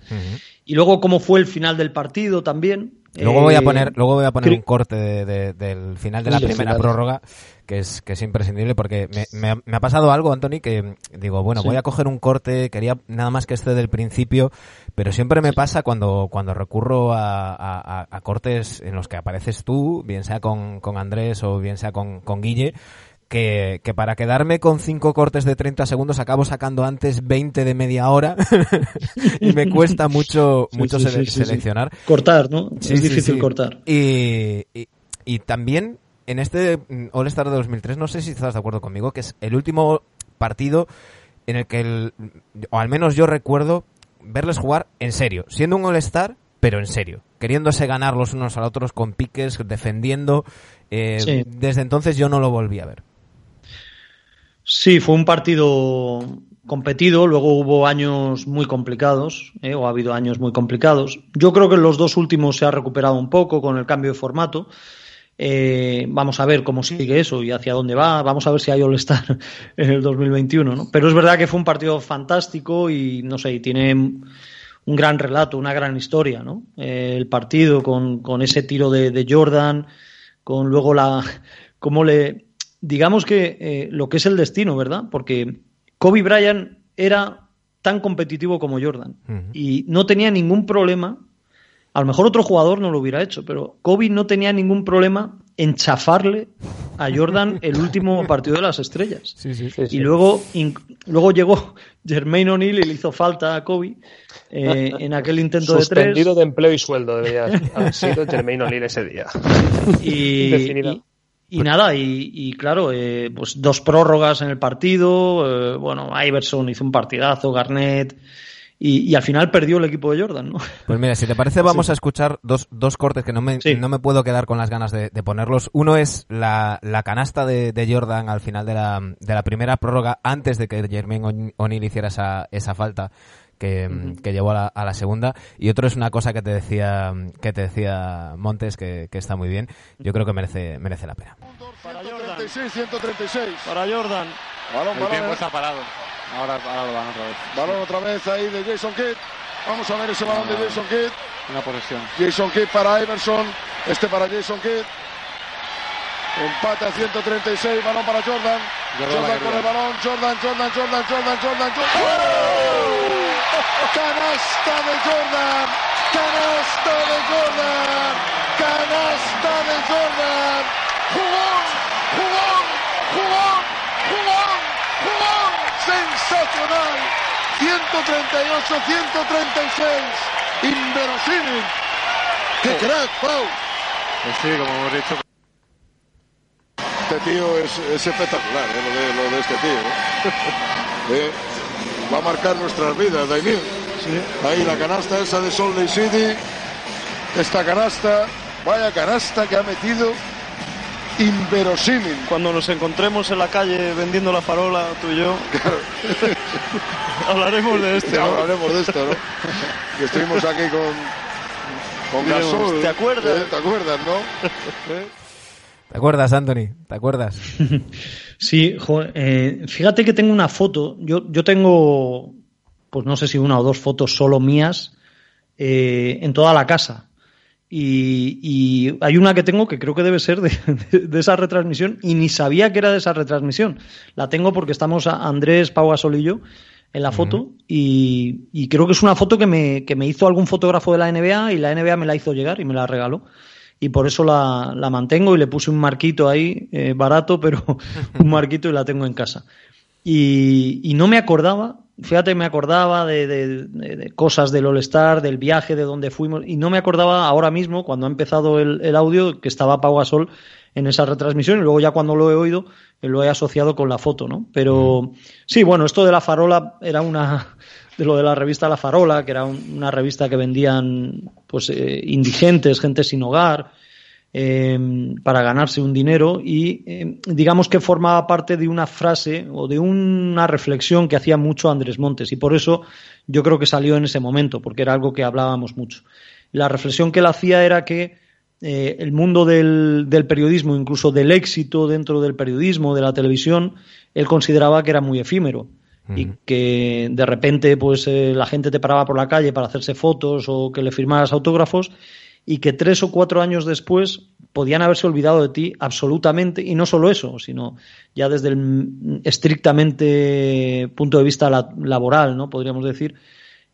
y luego cómo fue el final del partido también. Luego voy a Eh, poner, luego voy a poner un corte de- de- del final de la primera final. prórroga, que es, que es imprescindible, porque me, me ha- me ha pasado algo, Anthony, que digo, bueno, Sí. voy a coger un corte, quería nada más que este del principio, pero siempre me pasa cuando, cuando recurro a, a- a- a cortes en los que apareces tú, bien sea con, con Andrés o bien sea con, con Guille, que, que para quedarme con cinco cortes de 30 segundos acabo sacando antes 20 de media hora y me cuesta mucho, Sí, mucho sí, sele- sí, sí, sí. seleccionar. Cortar, ¿no? Es difícil cortar. Y, y, y también en este mm, All-Star de 2003, no sé si estás de acuerdo conmigo, que es el último partido en el que, el, o al menos yo recuerdo, verles jugar en serio, siendo un All-Star, pero en serio, queriéndose ganar los unos a los otros con piques, defendiendo. eh. Desde entonces yo no lo volví a ver. Sí, fue un partido competido, luego hubo años muy complicados, ¿eh? o ha habido años muy complicados. Yo creo que en los dos últimos se ha recuperado un poco con el cambio de formato. Eh, vamos a ver cómo sigue eso y hacia dónde va. Vamos a ver si hay All-Star en el 2021. ¿no? Pero es verdad que fue un partido fantástico y no sé, y tiene un gran relato, una gran historia. ¿no? Eh, el partido con, con ese tiro de, de Jordan, con luego la. cómo le. Digamos que eh, lo que es el destino, ¿verdad? Porque Kobe Bryant era tan competitivo como Jordan y no tenía ningún problema. A lo mejor otro jugador no lo hubiera hecho, pero Kobe no tenía ningún problema en chafarle a Jordan el último partido de las estrellas. Sí, sí. Y luego, luego llegó Jermaine O'Neal y le hizo falta a Kobe eh, en aquel intento de tres. Suspendido de empleo y sueldo debería haber sido Jermaine O'Neal ese día. y. y- y nada, y, y claro, eh, pues dos prórrogas en el partido. eh, bueno, Iverson hizo un partidazo, Garnett. Y, y al final perdió el equipo de Jordan, ¿no? Pues mira, si te parece, vamos a escuchar dos, dos cortes que no me, Sí. no me puedo quedar con las ganas de, de ponerlos. Uno es la, la canasta de, de Jordan al final de la, de la primera prórroga, antes de que Jermaine O'Ne- O'Neal hiciera esa, esa falta que, que llevó a la, a la segunda. Y otro es una cosa que te decía, que te decía Montes, que, que está muy bien. Yo creo que merece, merece la pena. 136, 136. Para Jordan. Balón, El balón, tiempo eh. está parado. Ahora, ahora lo van otra vez. balón otra vez ahí de Jason Kidd. Vamos a ver ese balón de Jason Kidd. Una posesión. Jason Kidd para Iverson. Este para Jason Kidd. Empate a 136. Balón para Jordan. Jordan Jordan, con el balón. Jordan, Jordan, Jordan, Jordan, Jordan, Jordan. ¡Oh! Canasta de Jordan. Canasta de Jordan. Canasta de Jordan. Jugón, jugón, jugón, jugón, jugón. Sensacional. 138, 136. Inverosímil. ¡Qué crack, Pau! Pues sí, como hemos dicho. este tío es, es espectacular, ¿eh? lo, de, lo de este tío. ¿eh? Eh, va a marcar nuestras vidas, Daimir. Ahí la canasta esa de Salt Lake City. Esta canasta, vaya canasta que ha metido inverosímil. Cuando nos encontremos en la calle vendiendo la farola, tú y yo, hablaremos de esto. ¿no? hablaremos de esto, ¿no? que estuvimos aquí con, con Gasol. ¿te acuerdas? ¿Eh? ¿Te acuerdas, no? ¿Eh? ¿Te acuerdas, Anthony? ¿Te acuerdas? Sí, jo, eh, fíjate que tengo una foto. Yo, yo tengo, pues no sé si una o dos fotos solo mías eh, en toda la casa. Y, y hay una que tengo que creo que debe ser de, de- de esa retransmisión y ni sabía que era de esa retransmisión. La tengo porque estamos a Andrés, Pau Gasol y yo en la foto y, y creo que es una foto que me, que me hizo algún fotógrafo de la NBA y la NBA me la hizo llegar y me la regaló y por eso la, la mantengo y le puse un marquito ahí, eh, barato, pero un marquito y la tengo en casa. Y, y no me acordaba, fíjate, me acordaba de, de- de- de cosas del All-Star, del viaje, de donde fuimos, y no me acordaba ahora mismo, cuando ha empezado el, el audio, que estaba Pau Gasol en esa retransmisión, y luego ya cuando lo he oído, eh, lo he asociado con la foto, ¿no? Pero sí, bueno, esto de la farola era una de lo de la revista La Farola, que era un- una revista que vendían pues eh, indigentes, gente sin hogar, eh, para ganarse un dinero y eh, digamos que formaba parte de una frase o de una reflexión que hacía mucho Andrés Montes y por eso yo creo que salió en ese momento, porque era algo que hablábamos mucho. La reflexión que él hacía era que eh, el mundo del, del periodismo, incluso del éxito dentro del periodismo, de la televisión, él consideraba que era muy efímero y que de repente pues eh, la gente te paraba por la calle para hacerse fotos o que le firmaras autógrafos y que tres o cuatro años después podían haberse olvidado de ti absolutamente y no solo eso, sino ya desde el estrictamente punto de vista la- laboral, ¿no? Podríamos decir,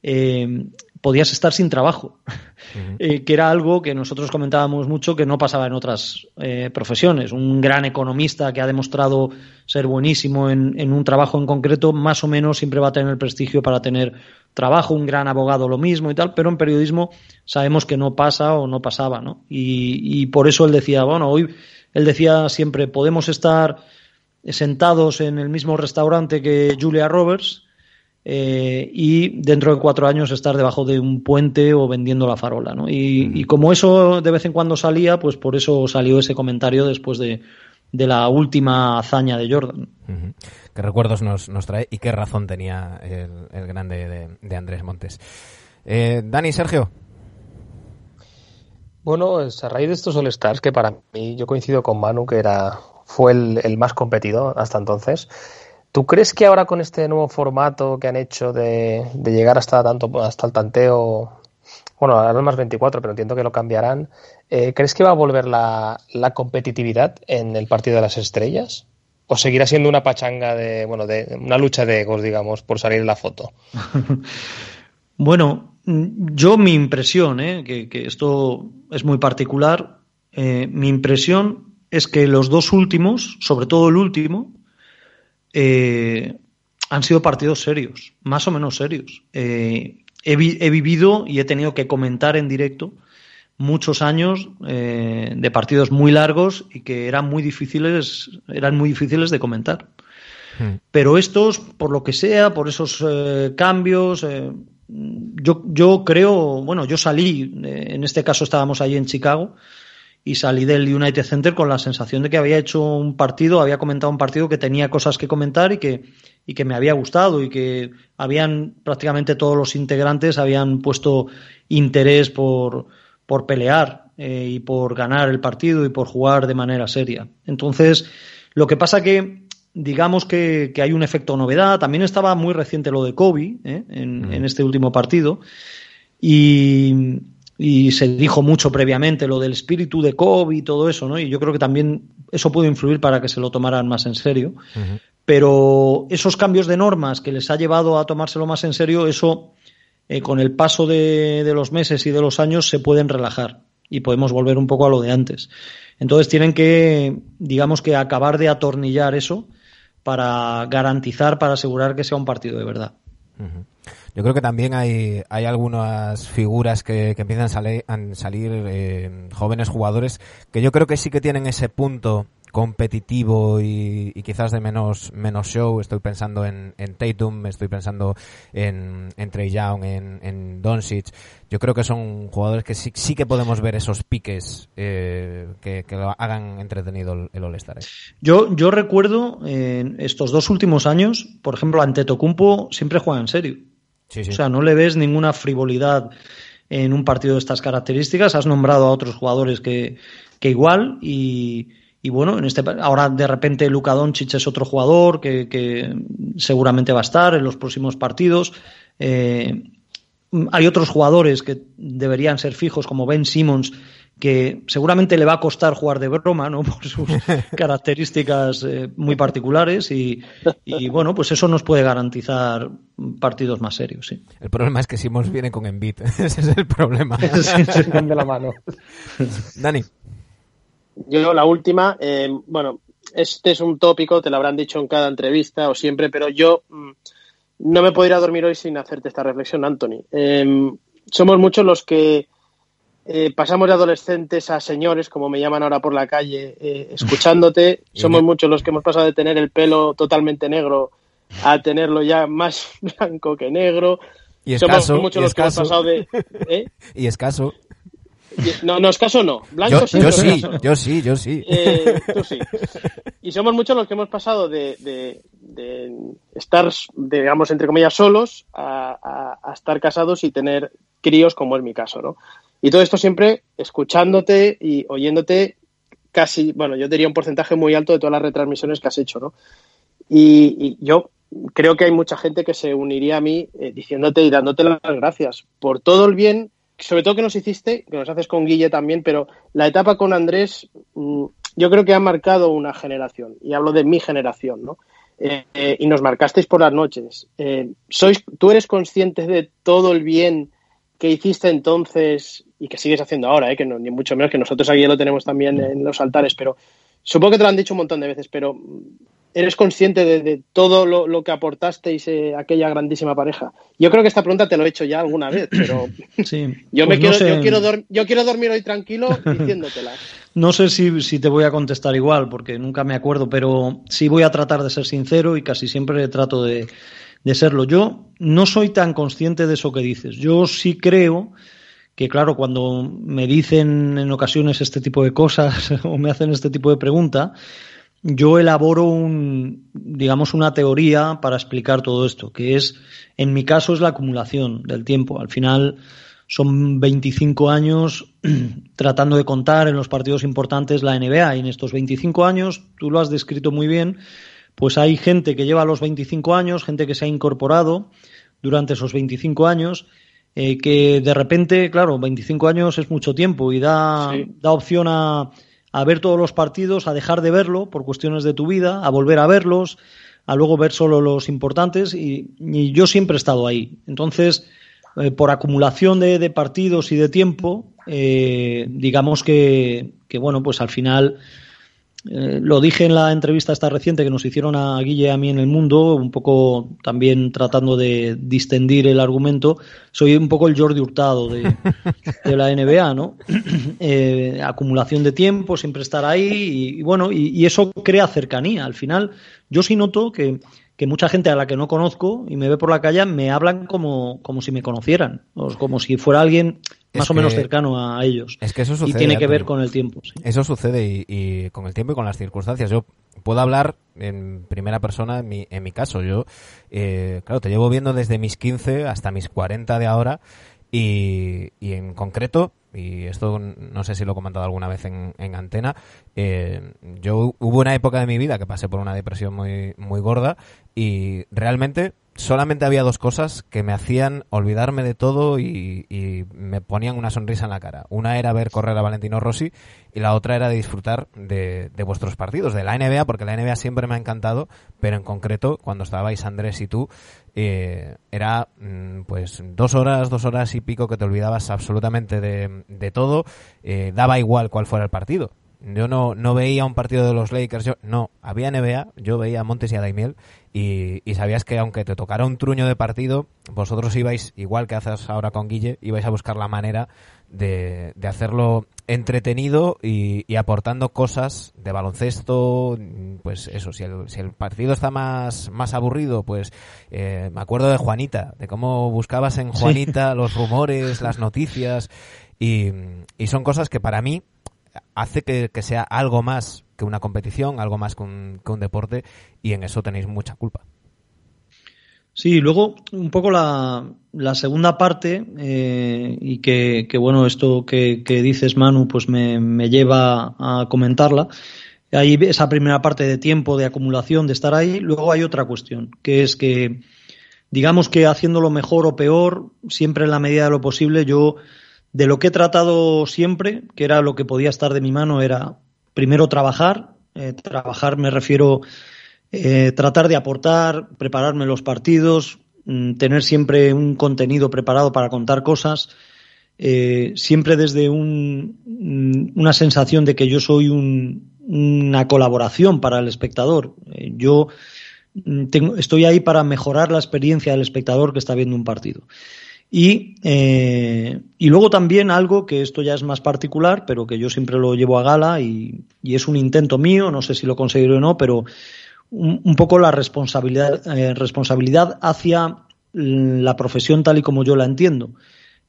eh, podías estar sin trabajo, eh, que era algo que nosotros comentábamos mucho que no pasaba en otras eh, profesiones. Un gran economista que ha demostrado ser buenísimo en, en un trabajo en concreto, más o menos siempre va a tener el prestigio para tener trabajo, un gran abogado lo mismo y tal, pero en periodismo sabemos que no pasa o no pasaba, ¿no? Y, y por eso él decía, bueno, hoy él decía siempre, podemos estar sentados en el mismo restaurante que Julia Roberts, eh, y dentro de cuatro años estar debajo de un puente o vendiendo la farola. ¿no? Y, y como eso de vez en cuando salía, pues por eso salió ese comentario después de, de la última hazaña de Jordan. ¿Qué recuerdos nos, nos trae y qué razón tenía el, el grande de, de Andrés Montes? Eh, Dani, Sergio. Bueno, es a raíz de estos All-Stars, que para mí, yo coincido con Manu, que era, fue el, el más competido hasta entonces. ¿Tú crees que ahora con este nuevo formato que han hecho de, llegar hasta tanto hasta el tanteo, bueno, ahora más 24, pero entiendo que lo cambiarán, eh, ¿crees que va a volver la, competitividad en el partido de las estrellas? ¿O seguirá siendo una pachanga de, bueno, de una lucha de egos, digamos, por salir en la foto? Bueno, yo mi impresión, ¿eh? que, que esto es muy particular, eh, mi impresión es que los dos últimos, sobre todo el último, eh, han sido partidos serios, más o menos serios. Eh, he, vi- he vivido y he tenido que comentar en directo muchos años eh, de partidos muy largos y que eran muy difíciles, eran muy difíciles de comentar. Pero estos, por lo que sea, por esos cambios, yo, yo creo, bueno, yo salí, en este caso estábamos allí en Chicago, y salí del United Center con la sensación de que había hecho un partido, había comentado un partido que tenía cosas que comentar y que, y que me había gustado y que habían prácticamente todos los integrantes habían puesto interés por, por pelear eh, y por ganar el partido y por jugar de manera seria. Entonces, lo que pasa que digamos que, que hay un efecto novedad. También estaba muy reciente lo de Kobe ¿eh? en, en este último partido. Y, y se dijo mucho previamente lo del espíritu de Kobe y todo eso, ¿no? Y yo creo que también eso puede influir para que se lo tomaran más en serio. Pero esos cambios de normas que les ha llevado a tomárselo más en serio, eso eh, con el paso de, de los meses y de los años se pueden relajar y podemos volver un poco a lo de antes. Entonces tienen que, digamos que acabar de atornillar eso para garantizar, para asegurar que sea un partido de verdad. Yo creo que también hay, hay algunas figuras que, que empiezan a, sale- a salir, eh, jóvenes jugadores, que yo creo que sí que tienen ese punto competitivo y, y quizás de menos, menos show. Estoy pensando en, en Tatum, estoy pensando en, en Trey Young, en, en Doncic. Yo creo que son jugadores que sí, sí que podemos ver esos piques eh, que, que lo hagan entretenido el, el All-Star. ¿eh? Yo, yo recuerdo en estos dos últimos años, por ejemplo, ante Tocumpo siempre juega en serio. O sea, no le ves ninguna frivolidad en un partido de estas características. Has nombrado a otros jugadores que, que igual y, y bueno, en este ahora de repente Luka Doncic es otro jugador que, que seguramente va a estar en los próximos partidos. Eh, hay otros jugadores que deberían ser fijos como Ben Simmons que seguramente le va a costar jugar de broma, ¿no? Por sus características eh, muy particulares y, y, bueno, pues eso nos puede garantizar partidos más serios, sí. El problema es que Simons viene con Embiid, ese es el problema. Sí, van de la mano. Dani. Yo la última, eh, bueno, este es un tópico, te lo habrán dicho en cada entrevista o siempre, pero yo mm, no me puedo ir a dormir hoy sin hacerte esta reflexión, Anthony. Eh, somos muchos los que eh, pasamos de adolescentes a señores, como me llaman ahora por la calle, eh, escuchándote. Somos muchos los que hemos pasado de tener el pelo totalmente negro a tenerlo ya más blanco que negro. Y escaso, Somos muchos y los que hemos pasado de... ¿eh? Y escaso. No, no, escaso no. Blanco Yo, sí, yo sí, no. yo sí, yo sí. Eh, tú sí. Y somos muchos los que hemos pasado de, de- de estar, digamos, entre comillas, solos a, a- a estar casados y tener críos, como es mi caso, ¿no? Y todo esto siempre escuchándote y oyéndote casi, bueno, yo diría un porcentaje muy alto de todas las retransmisiones que has hecho, ¿no? Y, yo creo que hay mucha gente que se uniría a mí eh, diciéndote y dándote las gracias por todo el bien, sobre todo que nos hiciste, que nos haces con Guille también, pero la etapa con Andrés, mm, yo creo que ha marcado una generación, y hablo de mi generación, ¿no? Eh, eh, y nos marcasteis por las noches. Sois, ¿Tú eres consciente de todo el bien que hiciste entonces y que sigues haciendo ahora, eh, que no, ni mucho menos que nosotros aquí lo tenemos también en los altares, pero supongo que te lo han dicho un montón de veces, pero mm, ¿eres consciente de, de todo lo, lo que aportasteis eh, a aquella grandísima pareja? Yo creo que esta pregunta te lo he hecho ya alguna vez, pero Sí. yo, Pues me no quiero, sé- yo, quiero dor- yo quiero dormir hoy tranquilo diciéndotela. No sé si, si te voy a contestar igual, porque nunca me acuerdo, pero sí voy a tratar de ser sincero y casi siempre trato de, de serlo. Yo no soy tan consciente de eso que dices. Yo sí creo que, claro, cuando me dicen en ocasiones este tipo de cosas o me hacen este tipo de pregunta, yo elaboro un, digamos, una teoría para explicar todo esto, que es, en mi caso, es la acumulación del tiempo. Al final son 25 años tratando de contar en los partidos importantes la NBA y en estos 25 años, tú lo has descrito muy bien, pues hay gente que lleva los 25 años, gente que se ha incorporado durante esos 25 años, eh, que de repente, claro, 25 años es mucho tiempo y da, Sí. da opción a, a ver todos los partidos, a dejar de verlo por cuestiones de tu vida, a volver a verlos, a luego ver solo los importantes y, y yo siempre he estado ahí. Entonces, eh, por acumulación de, de partidos y de tiempo, eh, digamos que, que, bueno, pues al final eh, lo dije en la entrevista esta reciente que nos hicieron a Guille y a mí en el mundo, un poco también tratando de distendir el argumento. Soy un poco el Jordi Hurtado de, de la NBA, ¿no? Eh, acumulación de tiempo, siempre estar ahí y, y bueno, y, y eso crea cercanía. Al final, yo sí noto que, que mucha gente a la que no conozco y me ve por la calle me hablan como, como si me conocieran, o como si fuera alguien más Es o menos cercano a ellos. Es que eso y sucede. tiene que ver con el tiempo. sí. Eso sucede y, y con el tiempo y con las circunstancias. Yo puedo hablar en primera persona en mi, en mi caso. Yo, eh, claro, te llevo viendo desde mis 15 hasta mis 40 de ahora y, y en concreto, y esto no sé si lo he comentado alguna vez en, en antena, eh, yo hubo una época de mi vida que pasé por una depresión muy, muy gorda y realmente solamente había dos cosas que me hacían olvidarme de todo y, y me ponían una sonrisa en la cara. Una era ver correr a Valentino Rossi y la otra era de disfrutar de, de vuestros partidos, de la NBA, porque la NBA siempre me ha encantado, pero en concreto, cuando estabais Andrés y tú, eh, era mm, pues dos horas, dos horas y pico que te olvidabas absolutamente de, de todo, eh, daba igual cuál fuera el partido. Yo no, no veía un partido de los Lakers, yo no, había NBA, yo veía a Montes y a Daimiel y, y sabías que aunque te tocara un truño de partido, vosotros ibais, igual que haces ahora con Guille, ibais a buscar la manera de, de hacerlo entretenido y, y aportando cosas de baloncesto, pues eso, si el, si el partido está más, más aburrido, pues eh, me acuerdo de Juanita, de cómo buscabas en Juanita los rumores, las noticias, y, y son cosas que para mí hace que, sea algo más que una competición, algo más que un, que un deporte, y en eso tenéis mucha culpa. Sí, luego un poco la, segunda parte, eh, y que, bueno, esto que, dices, Manu, pues me, me, lleva a comentarla. Hay esa primera parte de tiempo, de acumulación, de estar ahí. Luego hay otra cuestión, que es que, digamos que haciéndolo mejor o peor, siempre en la medida de lo posible, yo, de lo que he tratado siempre, que era lo que podía estar de mi mano, era primero trabajar. Eh, trabajar me refiero eh, tratar de aportar, prepararme los partidos, mmm, tener siempre un contenido preparado para contar cosas, eh, siempre desde un, mm, una sensación de que yo soy un, una colaboración para el espectador. Yo mm, estoy ahí para mejorar la experiencia del espectador que está viendo un partido. Y, eh, y, luego también algo que esto ya es más particular, pero que yo siempre lo llevo a gala y, y es un intento mío, no sé si lo conseguiré o no, pero un, poco la responsabilidad, eh, responsabilidad hacia la profesión tal y como yo la entiendo.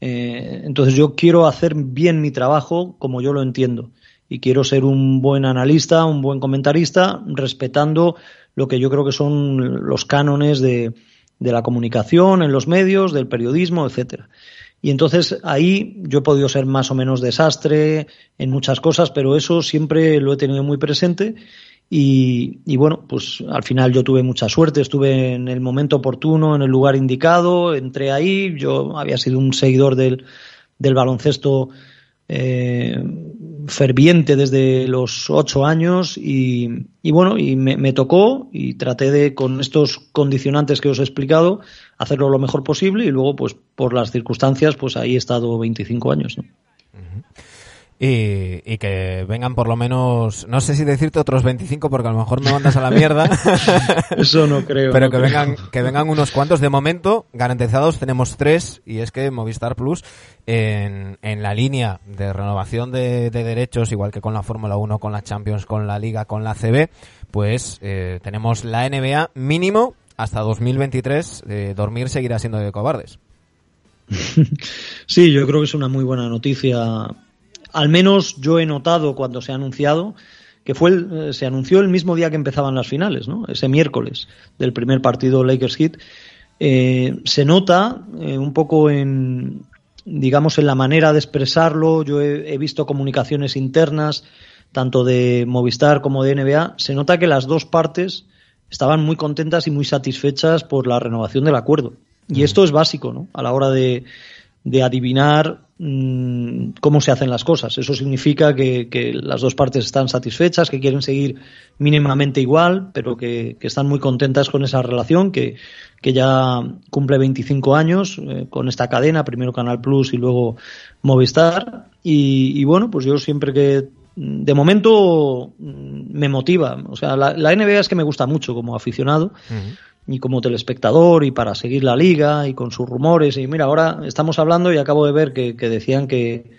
Eh, entonces yo quiero hacer bien mi trabajo como yo lo entiendo y quiero ser un buen analista, un buen comentarista, respetando lo que yo creo que son los cánones de, de la comunicación en los medios, del periodismo, etcétera. Y entonces ahí yo he podido ser más o menos desastre en muchas cosas, pero eso siempre lo he tenido muy presente. Y, bueno, pues al final yo tuve mucha suerte, estuve en el momento oportuno, en el lugar indicado, entré ahí, yo había sido un seguidor del, del baloncesto eh, ferviente desde los ocho años y, y bueno, y me, tocó y traté de, con estos condicionantes que os he explicado, hacerlo lo mejor posible y luego, pues por las circunstancias, pues ahí he estado 25 años. Y, y, que vengan por lo menos, no sé si decirte otros 25 porque a lo mejor me mandas a la mierda. Eso no creo. Pero no que creo. vengan, que vengan unos cuantos. De momento, garantizados tenemos tres y es que Movistar Plus en, en la línea de renovación de, de, derechos, igual que con la Fórmula 1, con la Champions, con la Liga, con la CB, pues eh, tenemos la NBA mínimo hasta 2023. Eh, dormir seguirá siendo de cobardes. Sí, yo creo que es una muy buena noticia al menos yo he notado cuando se ha anunciado que fue el, eh, se anunció el mismo día que empezaban las finales, ¿no? Ese miércoles del primer partido Lakers Heat. Eh, se nota eh, un poco en, digamos, en la manera de expresarlo. Yo he, he, visto comunicaciones internas, tanto de Movistar como de NBA. Se nota que las dos partes estaban muy contentas y muy satisfechas por la renovación del acuerdo. Y esto es básico, ¿no? A la hora de, de adivinar mmm, cómo se hacen las cosas. Eso significa que, las dos partes están satisfechas, que quieren seguir mínimamente igual, pero que, están muy contentas con esa relación, que, que ya cumple 25 años eh, con esta cadena, primero Canal Plus y luego Movistar. Y, bueno, pues yo siempre que de momento me motiva. O sea, la, NBA es que me gusta mucho como aficionado. Y como telespectador y para seguir la liga y con sus rumores. Y mira, ahora estamos hablando y acabo de ver que, que decían que,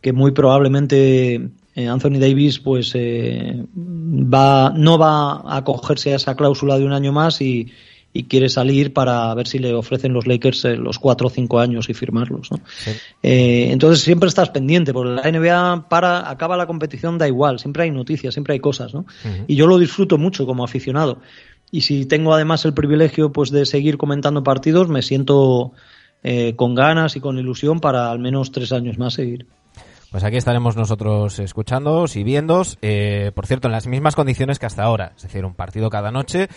que, muy probablemente eh, Anthony Davis pues eh, va, no va a acogerse a esa cláusula de un año más y, y quiere salir para ver si le ofrecen los Lakers eh, los cuatro o cinco años y firmarlos. ¿no? Sí. Eh, entonces siempre estás pendiente, porque la NBA para, acaba la competición, da igual, siempre hay noticias, siempre hay cosas, ¿no? Uh -huh. Y yo lo disfruto mucho como aficionado y si tengo además el privilegio pues de seguir comentando partidos, me siento eh, con ganas y con ilusión para al menos tres años más seguir. Pues aquí estaremos nosotros escuchándoos y viéndos, eh, por cierto, en las mismas condiciones que hasta ahora, es decir, un partido cada noche,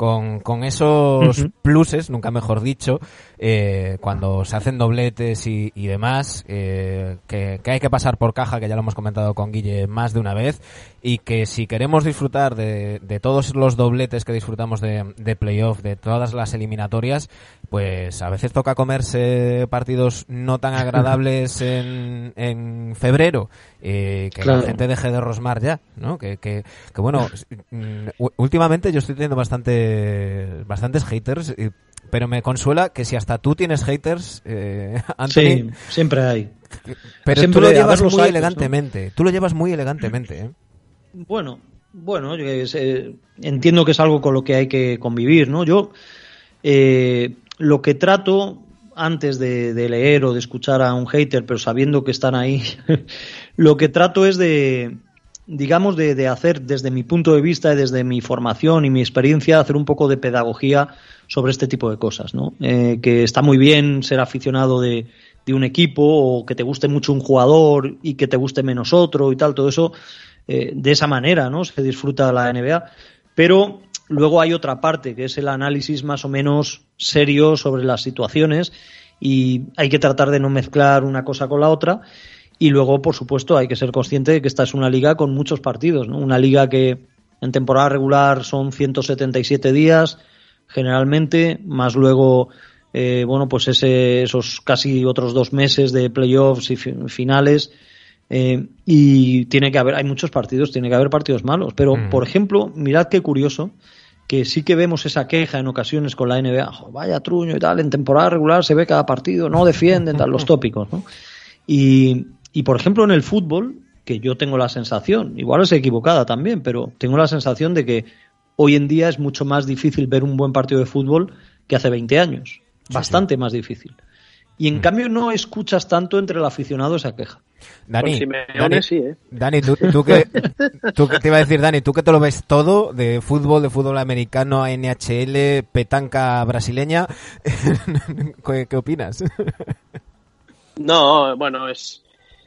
con, con esos uh -huh. pluses, nunca mejor dicho, eh, cuando se hacen dobletes y, y demás, eh, que, que, hay que pasar por caja, que ya lo hemos comentado con Guille más de una vez, y que si queremos disfrutar de, de todos los dobletes que disfrutamos de, de playoff, de todas las eliminatorias, pues a veces toca comerse partidos no tan agradables en, en febrero, eh, que la gente deje de rosmar ya, ¿no? Que, que, que bueno, mm, últimamente yo estoy teniendo bastante, bastantes haters, y- pero me consuela que si hasta tú tienes haters, eh, Anthony, Sí, siempre hay. pero siempre tú lo llevas muy hay, ¿no? elegantemente, tú lo llevas muy elegantemente, ¿eh? Bueno, bueno, yo entiendo que es algo con lo que hay que convivir, ¿no? Yo eh, lo que trato antes de, de leer o de escuchar a un hater, pero sabiendo que están ahí, lo que trato es de, digamos, de, de hacer desde mi punto de vista y desde mi formación y mi experiencia, hacer un poco de pedagogía sobre este tipo de cosas, ¿no? Eh, que está muy bien ser aficionado de, de un equipo o que te guste mucho un jugador y que te guste menos otro y tal, todo eso eh, de esa manera, ¿no? Se disfruta la NBA, pero luego hay otra parte que es el análisis más o menos serio sobre las situaciones y hay que tratar de no mezclar una cosa con la otra y luego, por supuesto, hay que ser consciente de que esta es una liga con muchos partidos, ¿no? Una liga que en temporada regular son 177 días, generalmente, más luego, eh, bueno, pues ese, esos casi otros dos meses de playoffs y fi- finales. eh, y tiene que haber, hay muchos partidos, tiene que haber partidos malos. Pero, Mm. por ejemplo, mirad qué curioso, que sí que vemos esa queja en ocasiones con la NBA, "Jo, vaya truño y tal, en temporada regular se ve cada partido, no defienden, tal, los tópicos, ¿no? Y, y, por ejemplo, en el fútbol, que yo tengo la sensación, igual es equivocada también, pero tengo la sensación de que hoy en día es mucho más difícil ver un buen partido de fútbol que hace 20 años. Bastante más difícil. Y en cambio no escuchas tanto entre el aficionado esa queja. Dani, Simeone Dani, sí, ¿eh? Dani, tú, tú que, tú que te iba a decir, Dani, tú que te lo ves todo de fútbol, de fútbol americano, NHL, petanca brasileña, ¿qué, qué opinas? No, bueno, es.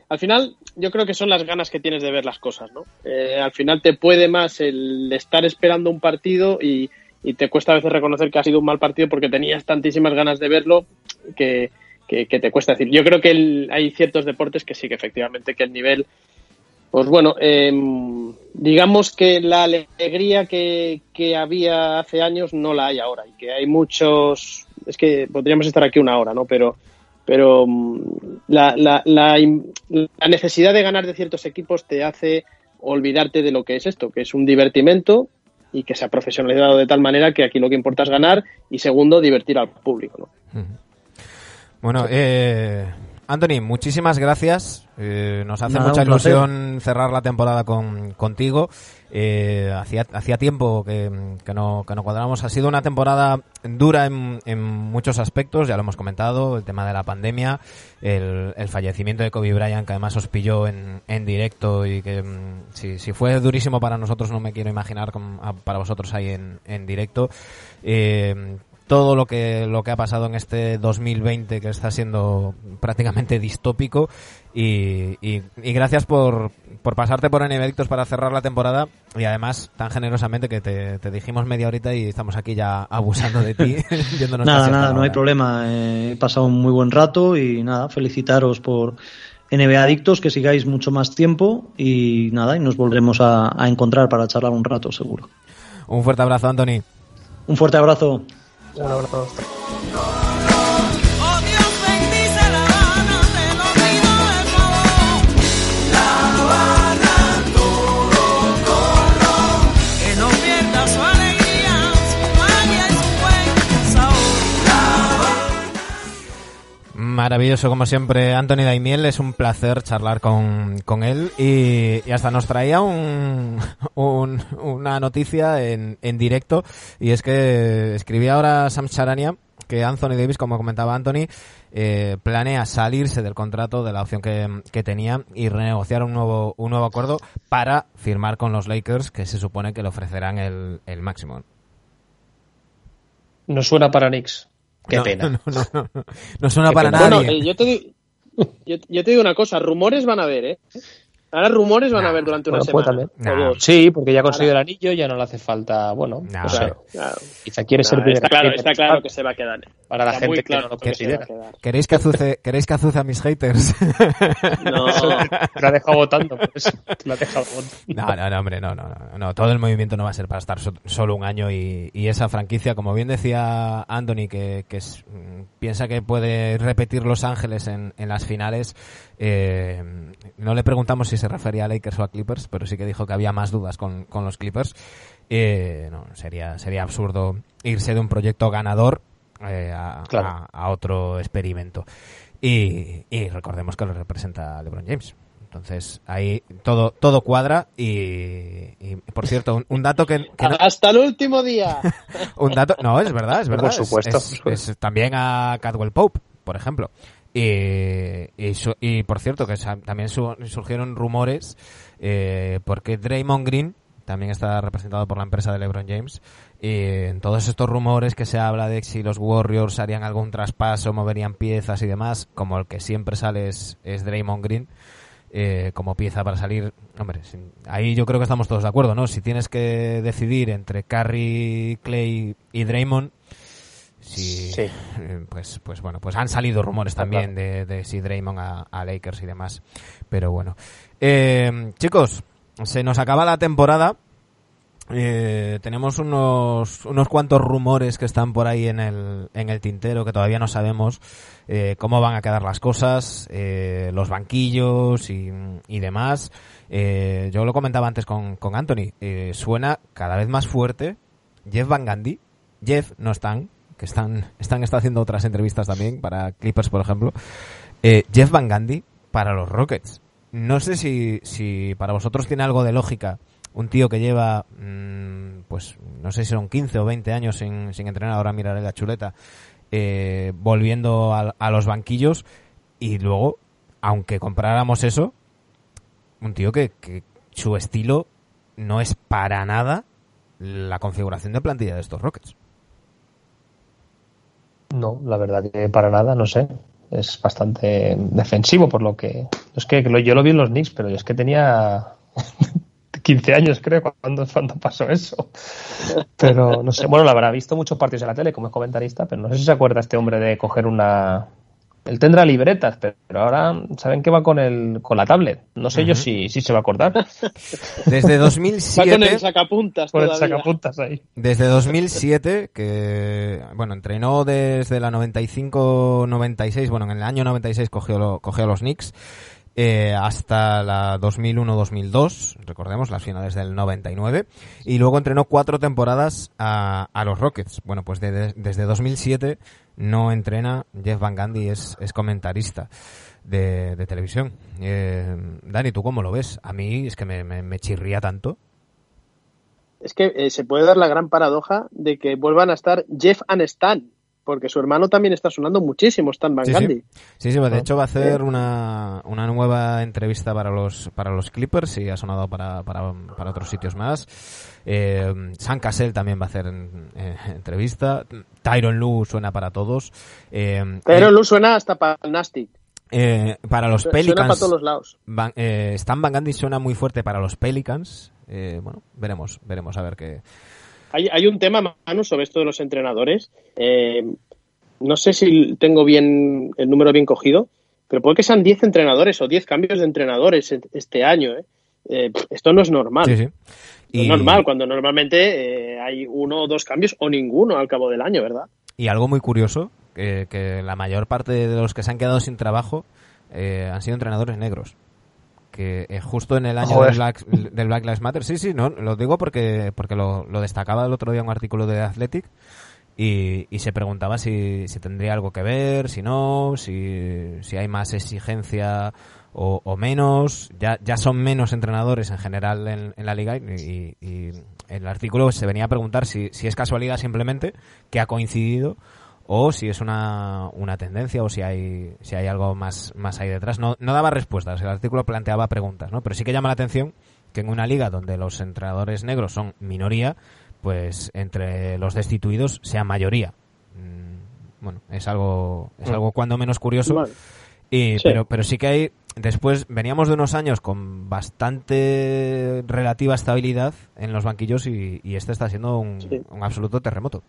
Al final, yo creo que son las ganas que tienes de ver las cosas, ¿no? Eh, al final te puede más el estar esperando un partido y, y te cuesta a veces reconocer que ha sido un mal partido porque tenías tantísimas ganas de verlo que, que- que te cuesta decir. Yo creo que el- hay ciertos deportes que sí, que efectivamente que el nivel. Pues bueno, em, digamos que la alegría que, que había hace años no la hay ahora y que hay muchos. Es que podríamos estar aquí una hora, ¿no? Pero pero mm, la, la, la, necesidad de ganar de ciertos equipos te hace olvidarte de lo que es esto, que es un divertimento y que se ha profesionalizado de tal manera que aquí lo que importa es ganar y segundo, divertir al público. ¿no? Bueno, eh, Anthony, muchísimas gracias. Eh, nos hace Nada, mucha ilusión cerrar la temporada con, contigo. Eh, hacía, hacía tiempo que, que no, que no cuadramos. Ha sido una temporada dura en, en muchos aspectos, ya lo hemos comentado, el tema de la pandemia, el, el fallecimiento de Kobe Bryant, que además os pilló en, en directo y que mm, si, si fue durísimo para nosotros, no me quiero imaginar a- para vosotros ahí en, en directo. Eh, todo lo que lo que ha pasado en este 2020 que está siendo prácticamente distópico y, y- y gracias por, por pasarte por Adictos para cerrar la temporada y además tan generosamente que te, te dijimos media horita y estamos aquí ya abusando de ti yéndonos Nada, nada, no hay problema. Eh, he pasado un muy buen rato y nada, felicitaros por NBA Adictos, que sigáis mucho más tiempo y nada, y nos volveremos a, a encontrar para charlar un rato, seguro. un fuerte abrazo Anthony Un fuerte abrazo. Un abrazo. Maravilloso, como siempre, Anthony Daimiel. Es un placer charlar con, con él. Y, hasta nos traía un, un- una noticia en, en directo. Y es que escribía ahora Sam Charania que Anthony Davis, como comentaba Anthony, eh, planea salirse del contrato de la opción que, que tenía y renegociar un nuevo, un nuevo acuerdo para firmar con los Lakers, que se supone que le ofrecerán el, el máximo. No suena para Knicks. Qué No, pena. No, no, no, no. No suena Qué para pena. nadie. Bueno, eh, yo, te, yo te digo una cosa, rumores van a haber, ¿eh? Ahora rumores van a Nah, haber durante una Bueno, semana. también. o Nah. Sí, porque ya ha conseguido el anillo, ya no le hace falta, bueno, Nah, no sé, claro. Claro. quizá quiere ser está claro, está claro que se va a quedar. para la Está muy gente claro que no lo que se va a considera. quedar. ¿Queréis que azuce, ¿queréis que azuce a mis haters? No, Te lo ha dejado votando, por eso. Te lo ha dejado votando. No, no, no, hombre, no, no, no, no. Todo el movimiento no va a ser para estar so- solo un año y, y esa franquicia, como bien decía Anthony, que, que es- mm, piensa que puede repetir Los Ángeles en, en las finales, eh, no le preguntamos si se refería a Lakers o a Clippers, pero sí que dijo que había más dudas con, con los Clippers. Eh, no, sería, sería absurdo irse de un proyecto ganador eh, a, Claro. a- a otro experimento. Y, y recordemos que lo representa LeBron James. Entonces, ahí todo, todo cuadra y, y, por cierto, un, un dato que, que no- hasta el último día. un dato, no, es verdad, es verdad. es- supuesto, es- por supuesto. es también a Cadwell Pope, por ejemplo. Y, y, su- y, por cierto, que también su- surgieron rumores eh, porque Draymond Green también está representado por la empresa de LeBron James. Y en todos estos rumores que se habla de si los Warriors harían algún traspaso, moverían piezas y demás, como el que siempre sale es, es Draymond Green eh, como pieza para salir. Hombre, ahí yo creo que estamos todos de acuerdo, ¿no? Si tienes que decidir entre Curry, Clay y Draymond, si, Sí. eh, pues, pues bueno, pues han salido rumores también de, de si Draymond a, a Lakers y demás. Pero bueno. Eh, chicos, se nos acaba la temporada. Eh, tenemos unos, unos cuantos rumores que están por ahí en el, en el tintero que todavía no sabemos eh, cómo van a quedar las cosas, eh, los banquillos y, y demás. Eh, yo lo comentaba antes con, con Anthony. eh, suena cada vez más fuerte Jeff Van Gundy. Jeff no están, están, están está haciendo otras entrevistas también para Clippers, por ejemplo. Eh, Jeff Van Gundy para los Rockets. No sé si, si para vosotros tiene algo de lógica un tío que lleva, mm, pues no sé si son 15 o 20 años sin, sin entrenar, ahora miraré la chuleta, eh, volviendo a, a los banquillos y luego, aunque compráramos eso, un tío que, que su estilo no es para nada la configuración de plantilla de estos Rockets. No, la verdad que para nada, no sé. Es bastante defensivo por lo que... Es que yo lo vi en los Knicks, pero es que tenía 15 años, creo, cuando, cuando pasó eso. Pero no sé, bueno, lo habrá visto muchos partidos en la tele como es comentarista, pero no sé si se acuerda este hombre de coger una... Él tendrá libretas, pero ahora saben que va con el con la tablet. No sé yo Ujú. si, si se va a acordar. Desde Va con 2007... el sacapuntas Con el sacapuntas ahí. Desde 2007, que bueno, entrenó desde la 95-96, bueno, en el año 96 cogió, lo- cogió a los Knicks, eh, hasta la 2001-2002, recordemos las finales del 99, y luego entrenó cuatro temporadas a, a los Rockets. Bueno, pues de- desde 2007 no entrena, Jeff Van Gundy es, es comentarista de, de televisión. Eh, Dani, ¿tú cómo lo ves? A mí es que me chirría tanto. Es que eh, se puede dar la gran paradoja de que vuelvan a estar Jeff and Stan, porque su hermano también está sonando muchísimo, Stan Van Sí, sí. Gundy. Sí, sí, de Ah, hecho va a hacer una, una nueva entrevista para los para los Clippers y ha sonado para, para, para otros sitios más. Eh, Sam Cassell también va a hacer eh, entrevista. Tyron Lu suena para todos. Eh, Pero eh, Lu suena hasta para el Nasty. eh, para los Suena para Pelicans, todos los lados. Van- eh, Stan Van Gundy suena muy fuerte para los Pelicans. Eh, bueno, veremos, veremos a ver qué. Hay, hay un tema, Manu, sobre esto de los entrenadores. Eh, no sé si tengo bien el número bien cogido, pero puede que sean 10 entrenadores o 10 cambios de entrenadores en- este año. ¿eh? Eh, esto no es normal. Sí, sí. No es normal, cuando normalmente eh, hay uno o dos cambios o ninguno al cabo del año, ¿verdad? Y algo muy curioso, que, que la mayor parte de los que se han quedado sin trabajo eh, han sido entrenadores negros. Que eh, justo en el año del Black, del Black Lives Matter, sí, sí, no, lo digo porque, porque lo, lo destacaba el otro día un artículo de Athletic y, y se preguntaba si, si tendría algo que ver, si no, si, si hay más exigencia o, o menos. Ya, ya son menos entrenadores en general en, en la liga y, y- y el artículo se venía a preguntar si, si es casualidad simplemente que ha coincidido o si es una, una tendencia o si hay, si hay algo más, más ahí detrás. No, no daba respuestas, el artículo planteaba preguntas, ¿no? Pero sí que llama la atención que en una liga donde los entrenadores negros son minoría, pues entre los destituidos sea mayoría. Mm, Bueno, es algo, es Mm. algo cuando menos curioso. Vale. Y, Sí. pero, pero sí que hay, después veníamos de unos años con bastante relativa estabilidad en los banquillos y, y este está siendo un, Sí. un absoluto terremoto.